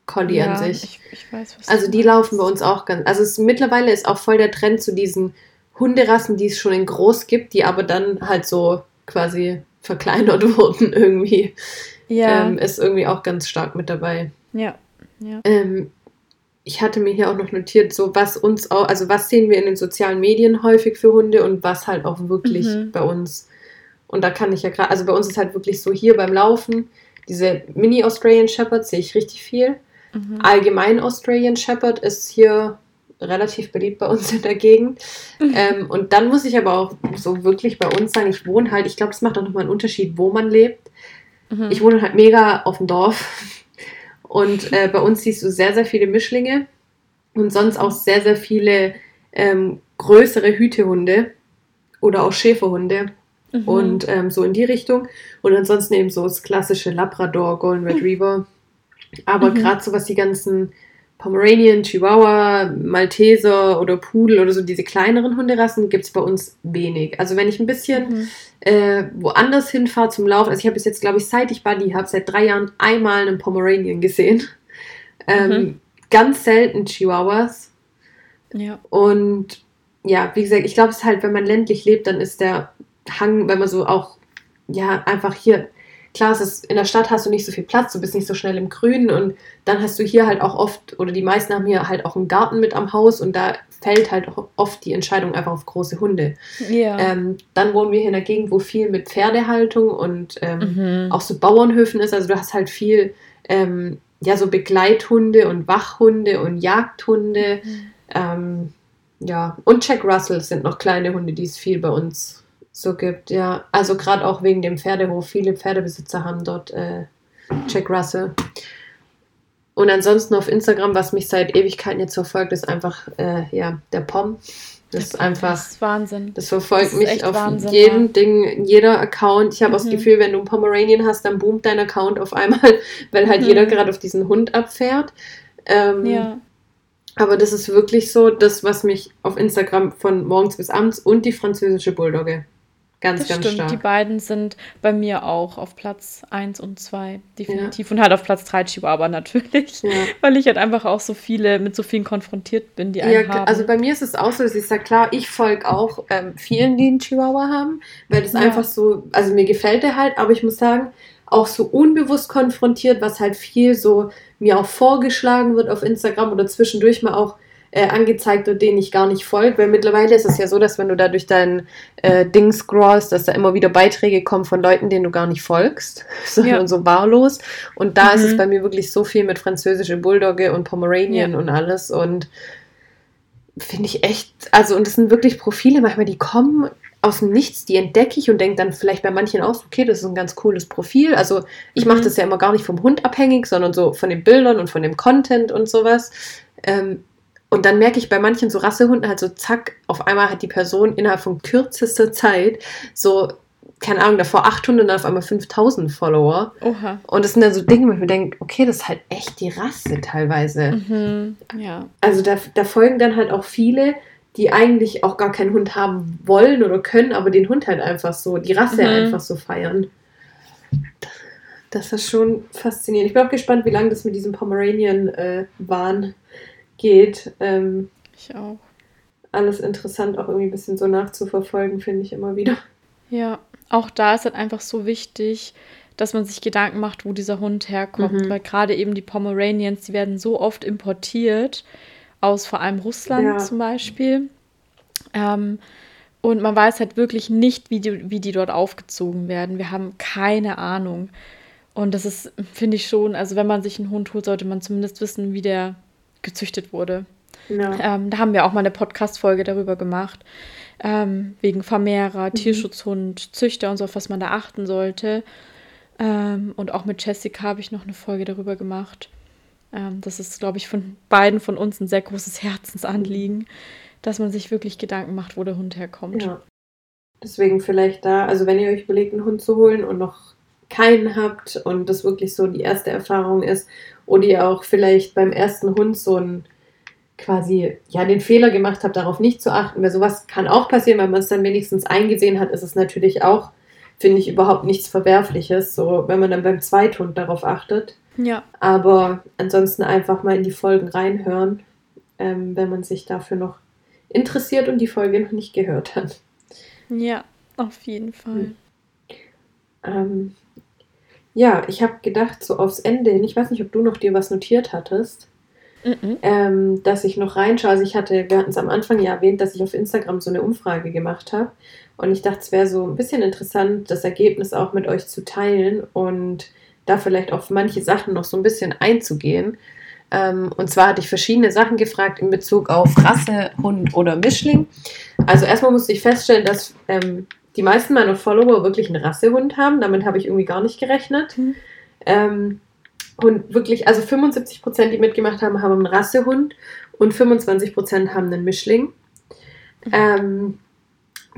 Collie ja, an sich. Ich, ich weiß, also die laufen bei uns auch ganz. Also es mittlerweile ist auch voll der Trend zu diesen Hunderassen, die es schon in groß gibt, die aber dann halt so quasi verkleinert wurden irgendwie. Ja. Ähm, ist irgendwie auch ganz stark mit dabei. Ja. ja. Ähm, ich hatte mir hier auch noch notiert, so was uns auch, also was sehen wir in den sozialen Medien häufig für Hunde und was halt auch wirklich mhm. bei uns. Und da kann ich ja gerade, also bei uns ist halt wirklich so hier beim Laufen, diese Mini-Australian Shepherds sehe ich richtig viel. Mhm. Allgemein Australian Shepherd ist hier relativ beliebt bei uns in der Gegend. Mhm. Ähm, und dann muss ich aber auch so wirklich bei uns sagen, ich wohne halt, ich glaube, es macht auch nochmal einen Unterschied, wo man lebt. Mhm. Ich wohne halt mega auf dem Dorf. Und äh, bei uns siehst du sehr, sehr viele Mischlinge und sonst auch sehr, sehr viele ähm, größere Hütehunde oder auch Schäferhunde. Mhm. Und ähm, so in die Richtung. Und ansonsten eben so das klassische Labrador, Golden Retriever. Aber mhm. gerade so was die ganzen Pomeranian, Chihuahua, Malteser oder Pudel oder so diese kleineren Hunderassen gibt es bei uns wenig. Also wenn ich ein bisschen mhm. äh, woanders hinfahre zum Laufen, also ich habe bis jetzt, glaube ich, seit ich Buddy habe, seit drei Jahren einmal einen Pomeranian gesehen. Ähm, mhm. Ganz selten Chihuahuas. Ja. Und ja, wie gesagt, ich glaube, es ist halt, wenn man ländlich lebt, dann ist der Hang, wenn man so auch, ja, einfach hier, klar, es ist, in der Stadt hast du nicht so viel Platz, du bist nicht so schnell im Grünen und dann hast du hier halt auch oft, oder die meisten haben hier halt auch einen Garten mit am Haus und da fällt halt auch oft die Entscheidung einfach auf große Hunde. Ja. Ähm, dann wohnen wir hier in der Gegend, wo viel mit Pferdehaltung und ähm, mhm. auch so Bauernhöfen ist, also du hast halt viel, ähm, ja, so Begleithunde und Wachhunde und Jagdhunde. Mhm. Ähm, ja, und Jack Russell sind noch kleine Hunde, die es viel bei uns so gibt, ja. Also gerade auch wegen dem Pferdehof. Viele Pferdebesitzer haben dort äh, Jack Russell. Und ansonsten auf Instagram, was mich seit Ewigkeiten jetzt verfolgt, ist einfach äh, ja, der Pom. Das ist einfach. Das ist Wahnsinn. Das verfolgt das mich auf Wahnsinn, jedem ja. Ding, jeder Account. Ich habe mhm. auch das. Gefühl, wenn du einen Pomeranian hast, dann boomt dein Account auf einmal, weil halt mhm. jeder gerade auf diesen Hund abfährt. Ähm, ja. Aber das ist wirklich so, das, was mich auf Instagram von morgens bis abends und die französische Bulldogge Ganz, das ganz stimmt. stark. Die beiden sind bei mir auch auf Platz 1 und 2, definitiv. Ja. Und halt auf Platz 3 Chihuahua natürlich. Ja. Weil ich halt einfach auch so viele, mit so vielen konfrontiert bin, die einen ja, haben. Also bei mir ist es auch so, dass ich sage, klar, ich folge auch ähm, vielen, die einen Chihuahua haben, weil das ja. einfach so, also mir gefällt der halt, aber ich muss sagen, auch so unbewusst konfrontiert, was halt viel so mir auch vorgeschlagen wird auf Instagram oder zwischendurch mal auch äh, angezeigt wird, denen ich gar nicht folge. Weil mittlerweile ist es ja so, dass wenn du da durch dein äh, Ding scrollst, dass da immer wieder Beiträge kommen von Leuten, denen du gar nicht folgst. So, ja. Und so wahllos. Und da mhm. ist es mhm. bei mir wirklich so viel mit französische Bulldogge und Pomeranian ja. und alles. Und finde ich echt, also und es sind wirklich Profile, manchmal die kommen aus dem Nichts, die entdecke ich und denke dann vielleicht bei manchen auch, okay, das ist ein ganz cooles Profil. Also ich mache mhm. das ja immer gar nicht vom Hund abhängig, sondern so von den Bildern und von dem Content und sowas. Ähm, und dann merke ich bei manchen so Rassehunden halt so, zack, auf einmal hat die Person innerhalb von kürzester Zeit so, keine Ahnung, davor 800 und dann auf einmal 5000 Follower. Oha. Und das sind dann so Dinge, wo ich mir denke, okay, das ist halt echt die Rasse teilweise. Mhm. Ja. Also da, da folgen dann halt auch viele, die eigentlich auch gar keinen Hund haben wollen oder können, aber den Hund halt einfach so, die Rasse mhm. einfach so feiern. Das ist schon faszinierend. Ich bin auch gespannt, wie lange das mit diesem Pomeranian äh, waren geht. Ähm, ich auch. Alles interessant, auch irgendwie ein bisschen so nachzuverfolgen, finde ich immer wieder. Ja, auch da ist halt einfach so wichtig, dass man sich Gedanken macht, wo dieser Hund herkommt. Mhm. Weil gerade eben die Pomeranians, die werden so oft importiert, aus vor allem Russland ja. zum Beispiel. Ähm, und man weiß halt wirklich nicht, wie die, wie die dort aufgezogen werden. Wir haben keine Ahnung. Und das ist, finde ich schon, also wenn man sich einen Hund holt, sollte man zumindest wissen, wie der gezüchtet wurde. Ja. Ähm, da haben wir auch mal eine Podcast-Folge darüber gemacht, ähm, wegen Vermehrer, mhm. Tierschutzhund, Züchter und so, auf was man da achten sollte. Ähm, und auch mit Jessica habe ich noch eine Folge darüber gemacht. Ähm, das ist, glaube ich, von beiden von uns ein sehr großes Herzensanliegen, dass man sich wirklich Gedanken macht, wo der Hund herkommt. Ja. Deswegen vielleicht da, also wenn ihr euch überlegt, einen Hund zu holen und noch keinen habt und das wirklich so die erste Erfahrung ist oder ihr auch vielleicht beim ersten Hund so ein quasi ja den Fehler gemacht habt, darauf nicht zu achten, weil sowas kann auch passieren, wenn man es dann wenigstens eingesehen hat, ist es natürlich auch, finde ich, überhaupt nichts Verwerfliches, so wenn man dann beim Zweithund darauf achtet. Ja. Aber ansonsten einfach mal in die Folgen reinhören, ähm, wenn man sich dafür noch interessiert und die Folge noch nicht gehört hat. Ja, auf jeden Fall. Ähm, ja, ich habe gedacht, so aufs Ende hin, ich weiß nicht, ob du noch dir was notiert hattest, mhm. ähm, dass ich noch reinschaue. Also ich hatte, wir hatten es am Anfang ja erwähnt, dass ich auf Instagram so eine Umfrage gemacht habe. Und ich dachte, es wäre so ein bisschen interessant, das Ergebnis auch mit euch zu teilen und da vielleicht auf manche Sachen noch so ein bisschen einzugehen. Ähm, und zwar hatte ich verschiedene Sachen gefragt in Bezug auf Rasse, Hund oder Mischling. Also erstmal musste ich feststellen, dass ähm, die meisten meiner Follower wirklich einen Rassehund haben. Damit habe ich irgendwie gar nicht gerechnet. Mhm. Ähm, und wirklich, also 75 Prozent, die mitgemacht haben, haben einen Rassehund und 25 Prozent haben einen Mischling. Mhm. Ähm,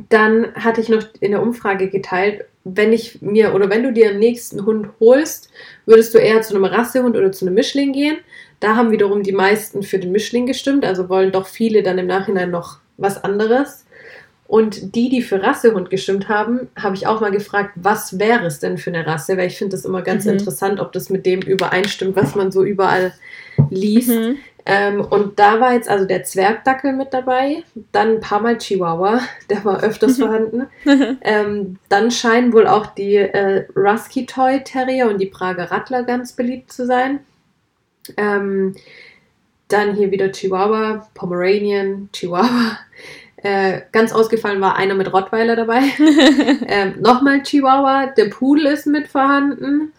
dann hatte ich noch in der Umfrage geteilt, wenn ich mir oder wenn du dir einen nächsten Hund holst, würdest du eher zu einem Rassehund oder zu einem Mischling gehen. Da haben wiederum die meisten für den Mischling gestimmt, also wollen doch viele dann im Nachhinein noch was anderes. Und die, die für Rassehund gestimmt haben, habe ich auch mal gefragt, was wäre es denn für eine Rasse? Weil ich finde das immer ganz mhm. interessant, ob das mit dem übereinstimmt, was man so überall liest. Mhm. Ähm, und da war jetzt also der Zwergdackel mit dabei, dann ein paar Mal Chihuahua, der war öfters vorhanden. ähm, dann scheinen wohl auch die äh, Rusky Toy Terrier und die Prager Rattler ganz beliebt zu sein. Ähm, dann hier wieder Chihuahua, Pomeranian, Chihuahua. Äh, ganz ausgefallen war einer mit Rottweiler dabei. ähm, Nochmal Chihuahua, der Pudel ist mit vorhanden.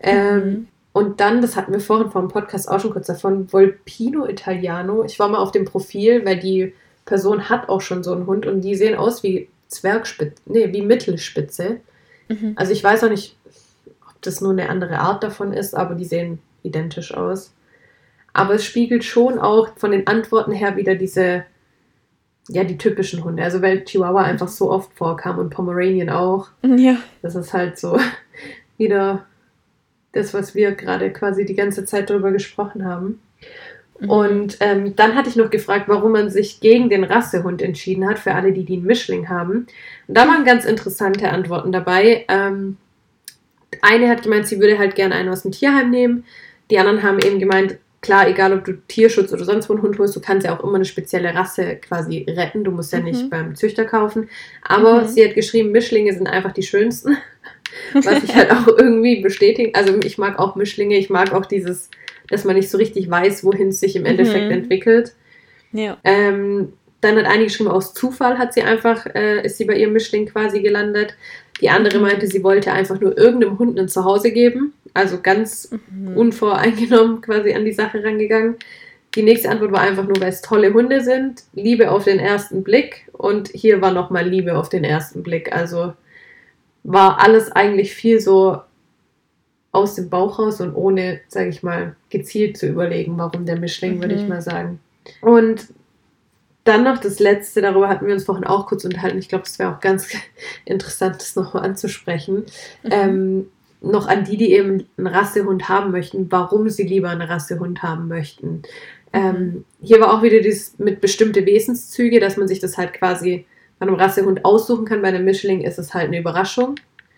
Ähm, mhm. Und dann, das hatten wir vorhin vom Podcast auch schon kurz davon, Volpino Italiano. Ich war mal auf dem Profil, weil die Person hat auch schon so einen Hund und die sehen aus wie Zwergspitze, nee, wie Mittelspitze. Mhm. Also ich weiß auch nicht, ob das nur eine andere Art davon ist, aber die sehen identisch aus. Aber es spiegelt schon auch von den Antworten her wieder diese ja, die typischen Hunde. Also weil Chihuahua einfach so oft vorkam und Pomeranian auch. Ja. Das ist halt so wieder das, was wir gerade quasi die ganze Zeit darüber gesprochen haben. Mhm. Und ähm, dann hatte ich noch gefragt, warum man sich gegen den Rassehund entschieden hat, für alle, die, die einen Mischling haben. Und da waren ganz interessante Antworten dabei. Ähm, eine hat gemeint, sie würde halt gerne einen aus dem Tierheim nehmen. Die anderen haben eben gemeint, klar, egal ob du Tierschutz oder sonst wo einen Hund holst, du kannst ja auch immer eine spezielle Rasse quasi retten. Du musst ja mhm. nicht beim Züchter kaufen. Aber mhm. sie hat geschrieben, Mischlinge sind einfach die schönsten. Was ich halt auch irgendwie bestätige. Also ich mag auch Mischlinge, ich mag auch dieses, dass man nicht so richtig weiß, wohin es sich im Endeffekt mhm. entwickelt. Ja. Ähm, dann hat einige geschrieben, aus Zufall hat sie einfach, äh, ist sie bei ihrem Mischling quasi gelandet. Die andere mhm. meinte, sie wollte einfach nur irgendeinem Hund ein Zuhause geben. Also ganz mhm. unvoreingenommen quasi an die Sache rangegangen. Die nächste Antwort war einfach nur, weil es tolle Hunde sind. Liebe auf den ersten Blick. Und hier war nochmal Liebe auf den ersten Blick. Also war alles eigentlich viel so aus dem Bauch raus und ohne, sage ich mal, gezielt zu überlegen, warum der Mischling, mhm. würde ich mhm. mal sagen. Und dann noch das Letzte, darüber hatten wir uns vorhin auch kurz unterhalten. Ich glaube, es wäre auch ganz interessant, das nochmal anzusprechen. Mhm. Ähm, noch an die, die eben einen Rassehund haben möchten, warum sie lieber einen Rassehund haben möchten. Ähm, hier war auch wieder dieses mit bestimmte Wesenszüge, dass man sich das halt quasi bei einem Rassehund aussuchen kann. Bei einem Mischling ist es halt eine Überraschung.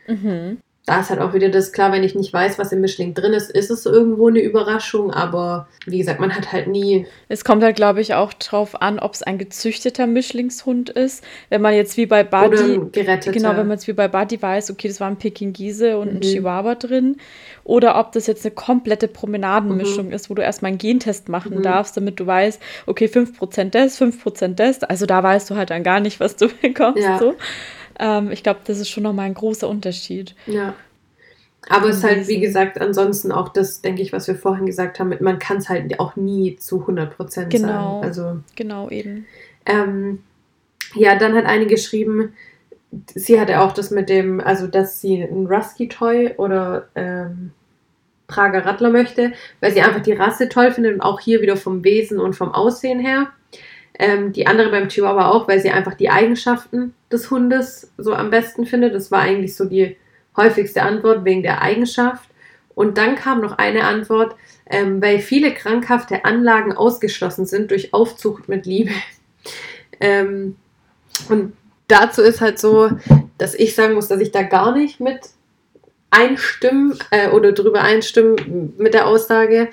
Mhm da ist halt auch wieder das klar, wenn ich nicht weiß, was im Mischling drin ist, ist es irgendwo eine Überraschung, aber wie gesagt, man hat halt nie. Es kommt halt, glaube ich, auch drauf an, ob es ein gezüchteter Mischlingshund ist. Wenn man jetzt wie bei Buddy. gerettet. Genau, wenn man jetzt wie bei Buddy weiß, okay, das war ein Pekingese und mhm. ein Chihuahua drin. Oder ob das jetzt eine komplette Promenadenmischung mhm. ist, wo du erstmal einen Gentest machen mhm. darfst, damit du weißt, okay, 5% des, 5% des. Also da weißt du halt dann gar nicht, was du bekommst. Ja. So. Ähm, ich glaube, das ist schon nochmal ein großer Unterschied. Ja. Aber es ist halt, wie gesagt, ansonsten auch das, denke ich, was wir vorhin gesagt haben, man kann es halt auch nie zu 100 Prozent genau, sagen. Also, genau, eben. Ähm, ja, dann hat eine geschrieben, sie hatte auch das mit dem, also dass sie ein Rusky-Toy oder ähm, Prager Rattler möchte, weil sie einfach die Rasse toll findet und auch hier wieder vom Wesen und vom Aussehen her. Ähm, die andere beim Chihuahua auch, weil sie einfach die Eigenschaften des Hundes so am besten findet. Das war eigentlich so die häufigste Antwort wegen der Eigenschaft. Und dann kam noch eine Antwort, ähm, weil viele krankhafte Anlagen ausgeschlossen sind durch Aufzucht mit Liebe. Ähm, und dazu ist halt so, dass ich sagen muss, dass ich da gar nicht mit einstimmen äh, oder drüber einstimmen mit der Aussage,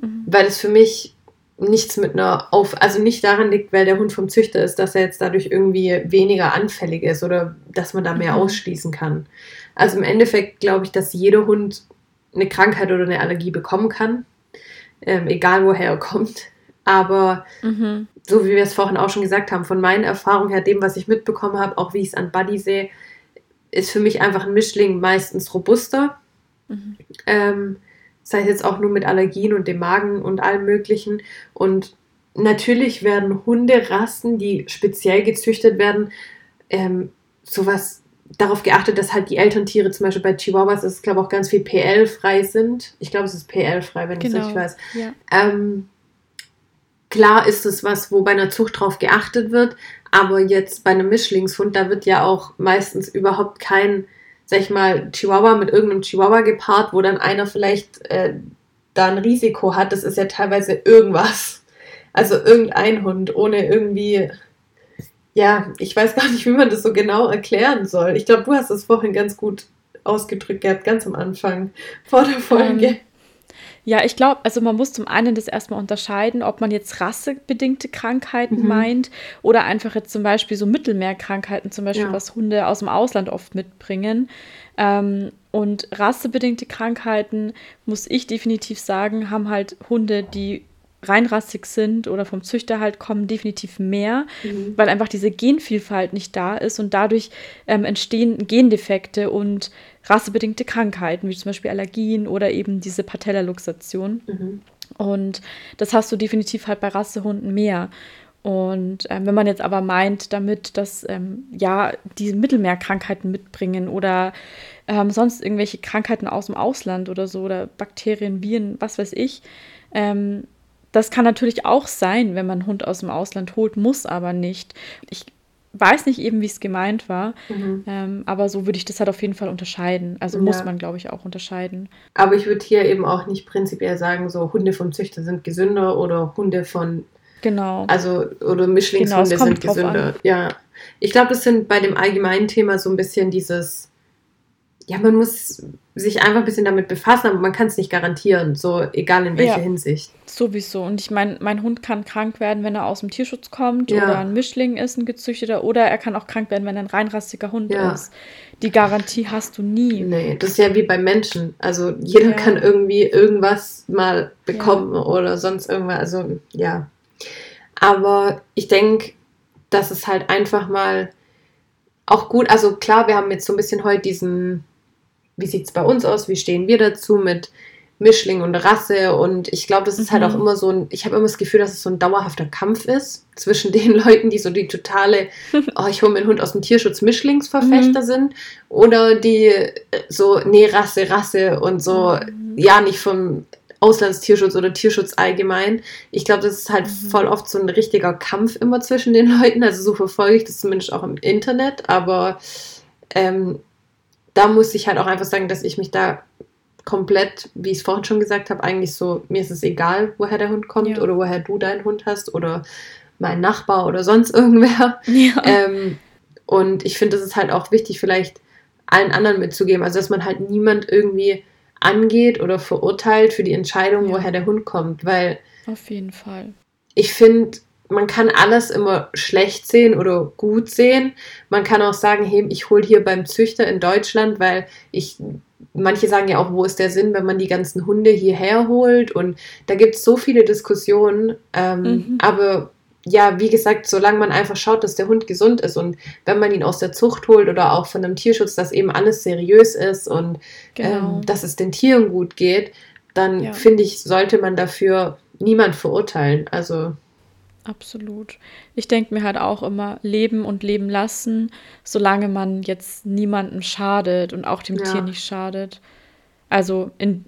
mhm. weil es für mich nichts mit einer Auf, also nicht daran liegt, weil der Hund vom Züchter ist, dass er jetzt dadurch irgendwie weniger anfällig ist oder dass man da mehr mhm. ausschließen kann. Also im Endeffekt glaube ich, dass jeder Hund eine Krankheit oder eine Allergie bekommen kann, ähm, egal woher er kommt. Aber mhm. so wie wir es vorhin auch schon gesagt haben, von meinen Erfahrungen her, dem, was ich mitbekommen habe, auch wie ich es an Buddy sehe, ist für mich einfach ein Mischling meistens robuster. Mhm. Ähm, sei es jetzt auch nur mit Allergien und dem Magen und allem Möglichen. Und natürlich werden Hunderassen, die speziell gezüchtet werden, ähm, sowas darauf geachtet, dass halt die Elterntiere, zum Beispiel bei Chihuahuas, ist glaube ich auch ganz viel PL-frei sind. Ich glaube, es ist PL-frei, wenn genau. ich es richtig weiß. Ja. Ähm, klar ist es was, wo bei einer Zucht drauf geachtet wird, Aber jetzt bei einem Mischlingshund, da wird ja auch meistens überhaupt kein, sag ich mal, Chihuahua mit irgendeinem Chihuahua gepaart, wo dann einer vielleicht äh, da ein Risiko hat. Das ist ja teilweise irgendwas. Also irgendein Hund, ohne irgendwie ja, ich weiß gar nicht, wie man das so genau erklären soll. Ich glaube, du hast es vorhin ganz gut ausgedrückt gehabt, ganz am Anfang vor der Folge. Ähm, ja, ich glaube, also man muss zum einen das erstmal unterscheiden, ob man jetzt rassebedingte Krankheiten mhm. meint oder einfach jetzt zum Beispiel so Mittelmeerkrankheiten, zum Beispiel, ja. was Hunde aus dem Ausland oft mitbringen. Ähm, und rassebedingte Krankheiten, muss ich definitiv sagen, haben halt Hunde, die reinrassig sind oder vom Züchter halt kommen, definitiv mehr, mhm. weil einfach diese Genvielfalt nicht da ist und dadurch ähm, entstehen Gendefekte und rassebedingte Krankheiten, wie zum Beispiel Allergien oder eben diese Patellaluxation. Mhm. Und das hast du definitiv halt bei Rassehunden mehr. Und ähm, wenn man jetzt aber meint damit, dass ähm, ja die Mittelmeerkrankheiten mitbringen oder ähm, sonst irgendwelche Krankheiten aus dem Ausland oder so oder Bakterien, Viren, was weiß ich, ähm, das kann natürlich auch sein, wenn man einen Hund aus dem Ausland holt, muss aber nicht. Ich weiß nicht eben, wie es gemeint war, mhm. ähm, aber so würde ich das halt auf jeden Fall unterscheiden. Also ja. muss man, glaube ich, auch unterscheiden. Aber ich würde hier eben auch nicht prinzipiell sagen, so Hunde vom Züchter sind gesünder oder Hunde von Genau. Also, oder Mischlingshunde genau, sind gesünder. An. Ja. Ich glaube, das sind bei dem allgemeinen Thema so ein bisschen dieses ja, man muss sich einfach ein bisschen damit befassen, aber man kann es nicht garantieren, so egal in welcher ja, Hinsicht. Sowieso. Und ich meine, mein Hund kann krank werden, wenn er aus dem Tierschutz kommt ja. oder ein Mischling ist, ein gezüchteter, oder er kann auch krank werden, wenn er ein reinrassiger Hund ja. ist. Die Garantie hast du nie. Nee, das ist ja wie beim Menschen. Also jeder kann irgendwie irgendwas mal bekommen oder sonst irgendwas. Also ja. Aber ich denke, dass es halt einfach mal auch gut, also klar, wir haben jetzt so ein bisschen heute diesen wie sieht es bei uns aus, wie stehen wir dazu mit Mischling und Rasse und ich glaube, das ist mhm. halt auch mhm. immer so ein, ich habe immer das Gefühl, dass es so ein dauerhafter Kampf ist zwischen den Leuten, die so die totale, oh, ich hole meinen Hund aus dem Tierschutz Mischlingsverfechter mhm. sind oder die äh, so, nee, Rasse, Rasse und so, mhm. ja, nicht vom Auslandstierschutz oder Tierschutz allgemein. Ich glaube, das ist halt mhm. voll oft so ein richtiger Kampf immer zwischen den Leuten, also so verfolge ich das zumindest auch im Internet, aber ähm, da muss ich halt auch einfach sagen, dass ich mich da komplett, wie ich es vorhin schon gesagt habe, eigentlich so, mir ist es egal, woher der Hund kommt ja. oder woher du deinen Hund hast oder mein Nachbar oder sonst irgendwer. Ja. Ähm, und ich finde, das ist halt auch wichtig, vielleicht allen anderen mitzugeben. Also, dass man halt niemand irgendwie angeht oder verurteilt für die Entscheidung, ja. woher der Hund kommt. Weil. Auf jeden Fall. Ich finde, man kann alles immer schlecht sehen oder gut sehen. Man kann auch sagen, hey, ich hole hier beim Züchter in Deutschland, weil ich, manche sagen ja auch, wo ist der Sinn, wenn man die ganzen Hunde hierher holt? Und da gibt es so viele Diskussionen. Ähm, mhm. Aber ja, wie gesagt, solange man einfach schaut, dass der Hund gesund ist und wenn man ihn aus der Zucht holt oder auch von einem Tierschutz, dass eben alles seriös ist und genau. ähm, dass es den Tieren gut geht, dann ja. finde ich, sollte man dafür niemand verurteilen. Also Absolut. Ich denke mir halt auch immer, leben und leben lassen, solange man jetzt niemandem schadet und auch dem ja. Tier nicht schadet. Also, in,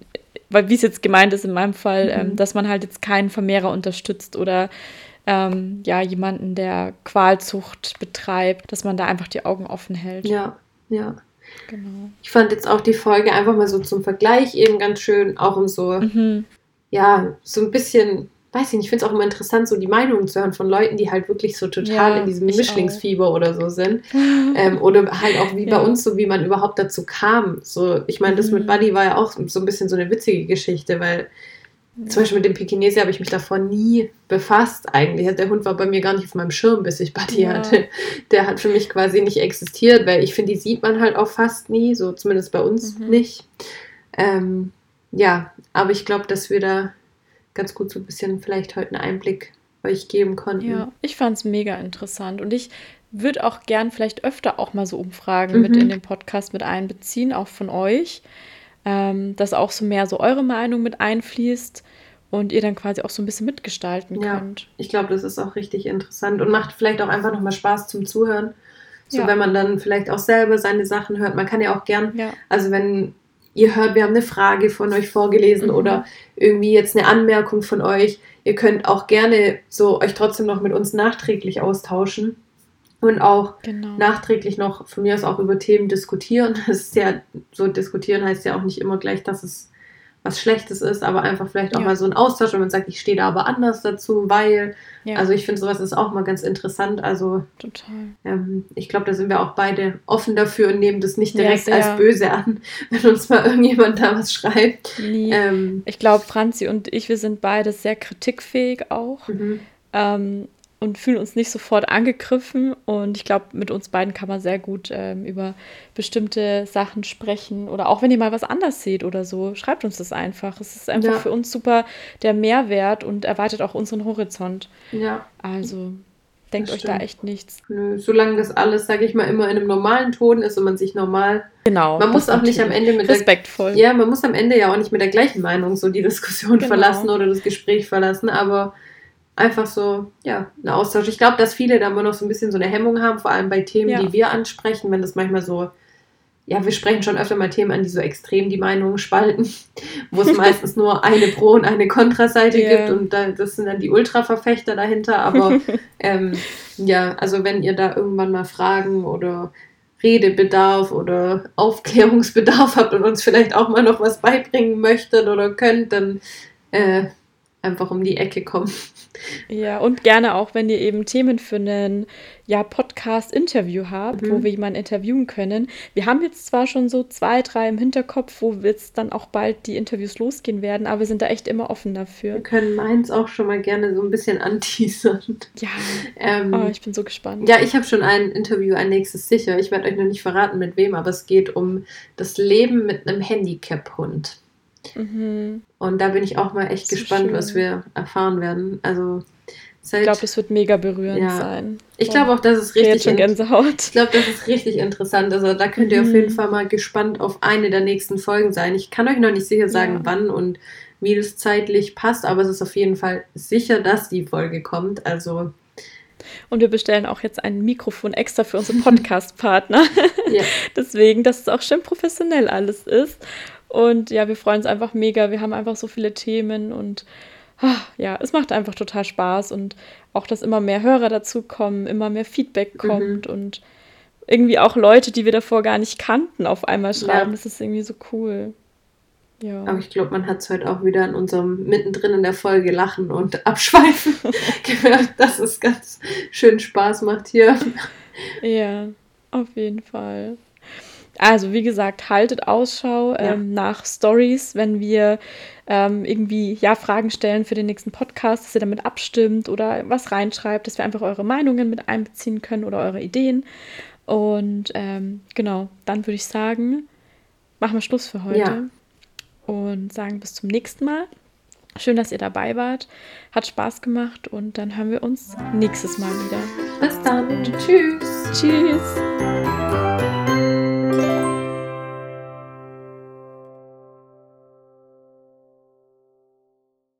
weil wie es jetzt gemeint ist in meinem Fall, ähm, mhm. ähm, dass man halt jetzt keinen Vermehrer unterstützt oder ähm, ja, jemanden, der Qualzucht betreibt, dass man da einfach die Augen offen hält. Ja, ja. Genau. Ich fand jetzt auch die Folge einfach mal so zum Vergleich eben ganz schön, auch um so, mhm. ja, so ein bisschen weiß ich nicht, ich finde es auch immer interessant, so die Meinungen zu hören von Leuten, die halt wirklich so total ja, in diesem Mischlingsfieber auch. oder so sind. ähm, oder halt auch wie ja. bei uns, so wie man überhaupt dazu kam. So, ich meine, das mit mhm. Buddy war ja auch so ein bisschen so eine witzige Geschichte, weil ja. zum Beispiel mit dem Pekinese habe ich mich davor nie befasst eigentlich. Also der Hund war bei mir gar nicht auf meinem Schirm, bis ich Buddy hatte. Der hat für mich quasi nicht existiert, weil ich finde, die sieht man halt auch fast nie, so zumindest bei uns mhm. nicht. Ähm, ja, aber ich glaube, dass wir da ganz gut so ein bisschen vielleicht heute einen Einblick euch geben konnten. Ja, ich fand es mega interessant und ich würde auch gern vielleicht öfter auch mal so Umfragen mhm. mit in den Podcast mit einbeziehen, auch von euch, ähm, dass auch so mehr so eure Meinung mit einfließt und ihr dann quasi auch so ein bisschen mitgestalten ja, könnt. Ich glaube, das ist auch richtig interessant und macht vielleicht auch einfach nochmal Spaß zum Zuhören. So, ja. wenn man dann vielleicht auch selber seine Sachen hört. Man kann ja auch gern, ja. also wenn ihr hört, wir haben eine Frage von euch vorgelesen mhm. oder irgendwie jetzt eine Anmerkung von euch. Ihr könnt auch gerne so euch trotzdem noch mit uns nachträglich austauschen. und auch genau. nachträglich noch von mir aus auch über Themen diskutieren. Das ist ja so diskutieren heißt ja auch nicht immer gleich, dass es was Schlechtes ist, aber einfach vielleicht auch ja. mal so ein Austausch, wenn man sagt, ich stehe da aber anders dazu, weil. Ja. Also ich finde sowas ist auch mal ganz interessant. Also total. Ähm, ich glaube, da sind wir auch beide offen dafür und nehmen das nicht direkt ja, als böse an, wenn uns mal irgendjemand da was schreibt. Ähm, ich glaube, Franzi und ich, wir sind beide sehr kritikfähig auch. Mhm. Ähm, und fühlen uns nicht sofort angegriffen. Und ich glaube, mit uns beiden kann man sehr gut ähm, über bestimmte Sachen sprechen. Oder auch wenn ihr mal was anders seht oder so, schreibt uns das einfach. Es ist einfach ja. für uns super der Mehrwert und erweitert auch unseren Horizont. Ja. Also denkt euch da echt nichts. Nö, solange das alles, sage ich mal, immer in einem normalen Ton ist und man sich normal. Genau. Man muss auch nicht am Ende mit respektvoll. Der, ja, man muss am Ende ja auch nicht mit der gleichen Meinung so die Diskussion genau. verlassen oder das Gespräch verlassen, aber einfach so, ja, ein Austausch. Ich glaube, dass viele da immer noch so ein bisschen so eine Hemmung haben, vor allem bei Themen, ja. die wir ansprechen, wenn das manchmal so, ja, wir sprechen schon öfter mal Themen an, die so extrem die Meinungen spalten, wo es meistens nur eine Pro- und eine Kontraseite yeah. gibt und da, das sind dann die Ultraverfechter dahinter. Aber ähm, ja, also wenn ihr da irgendwann mal Fragen oder Redebedarf oder Aufklärungsbedarf habt und uns vielleicht auch mal noch was beibringen möchtet oder könnt, dann äh, einfach um die Ecke kommen. Ja, und gerne auch, wenn ihr eben Themen für einen ja, Podcast-Interview habt, mhm. wo wir jemanden interviewen können. Wir haben jetzt zwar schon so zwei, drei im Hinterkopf, wo jetzt dann auch bald die Interviews losgehen werden, aber wir sind da echt immer offen dafür. Wir können meins auch schon mal gerne so ein bisschen anteasern. Ja, ähm, oh, ich bin so gespannt. Ja, ich habe schon ein Interview, ein nächstes sicher. Ich werde euch noch nicht verraten, mit wem, aber es geht um das Leben mit einem Handicap-Hund. Mhm. Und da bin ich auch mal echt gespannt, schön. was wir erfahren werden. Also halt, ich glaube, das wird mega berührend ja. sein. Ich glaube auch, dass es richtig schon Gänsehaut. Ich glaube, das ist richtig interessant. Also da könnt ihr mhm. auf jeden Fall mal gespannt auf eine der nächsten Folgen sein. Ich kann euch noch nicht sicher sagen, ja. wann und wie das zeitlich passt, aber es ist auf jeden Fall sicher, dass die Folge kommt. Also und wir bestellen auch jetzt ein Mikrofon extra für unsere Podcast-Partner. ja. Deswegen, dass es auch schön professionell alles ist. Und ja, wir freuen uns einfach mega. Wir haben einfach so viele Themen und ach, ja, es macht einfach total Spaß und auch, dass immer mehr Hörer dazukommen, immer mehr Feedback mhm. kommt mhm. und irgendwie auch Leute, die wir davor gar nicht kannten, auf einmal schreiben. Ja. Das ist irgendwie so cool. Ja. Aber ich glaube, man hat es heute auch wieder in unserem mittendrin in der Folge Lachen und Abschweifen gemerkt, dass es ganz schön Spaß macht hier. Ja, auf jeden Fall. Also wie gesagt, haltet Ausschau ja. ähm, nach Stories, wenn wir ähm, irgendwie ja Fragen stellen für den nächsten Podcast, dass ihr damit abstimmt oder was reinschreibt, dass wir einfach eure Meinungen mit einbeziehen können oder eure Ideen. Und ähm, genau, dann würde ich sagen, machen wir Schluss für heute ja. und sagen bis zum nächsten Mal. Schön, dass ihr dabei wart. Hat Spaß gemacht und dann hören wir uns nächstes Mal wieder. Bis dann. Tschüss. Tschüss.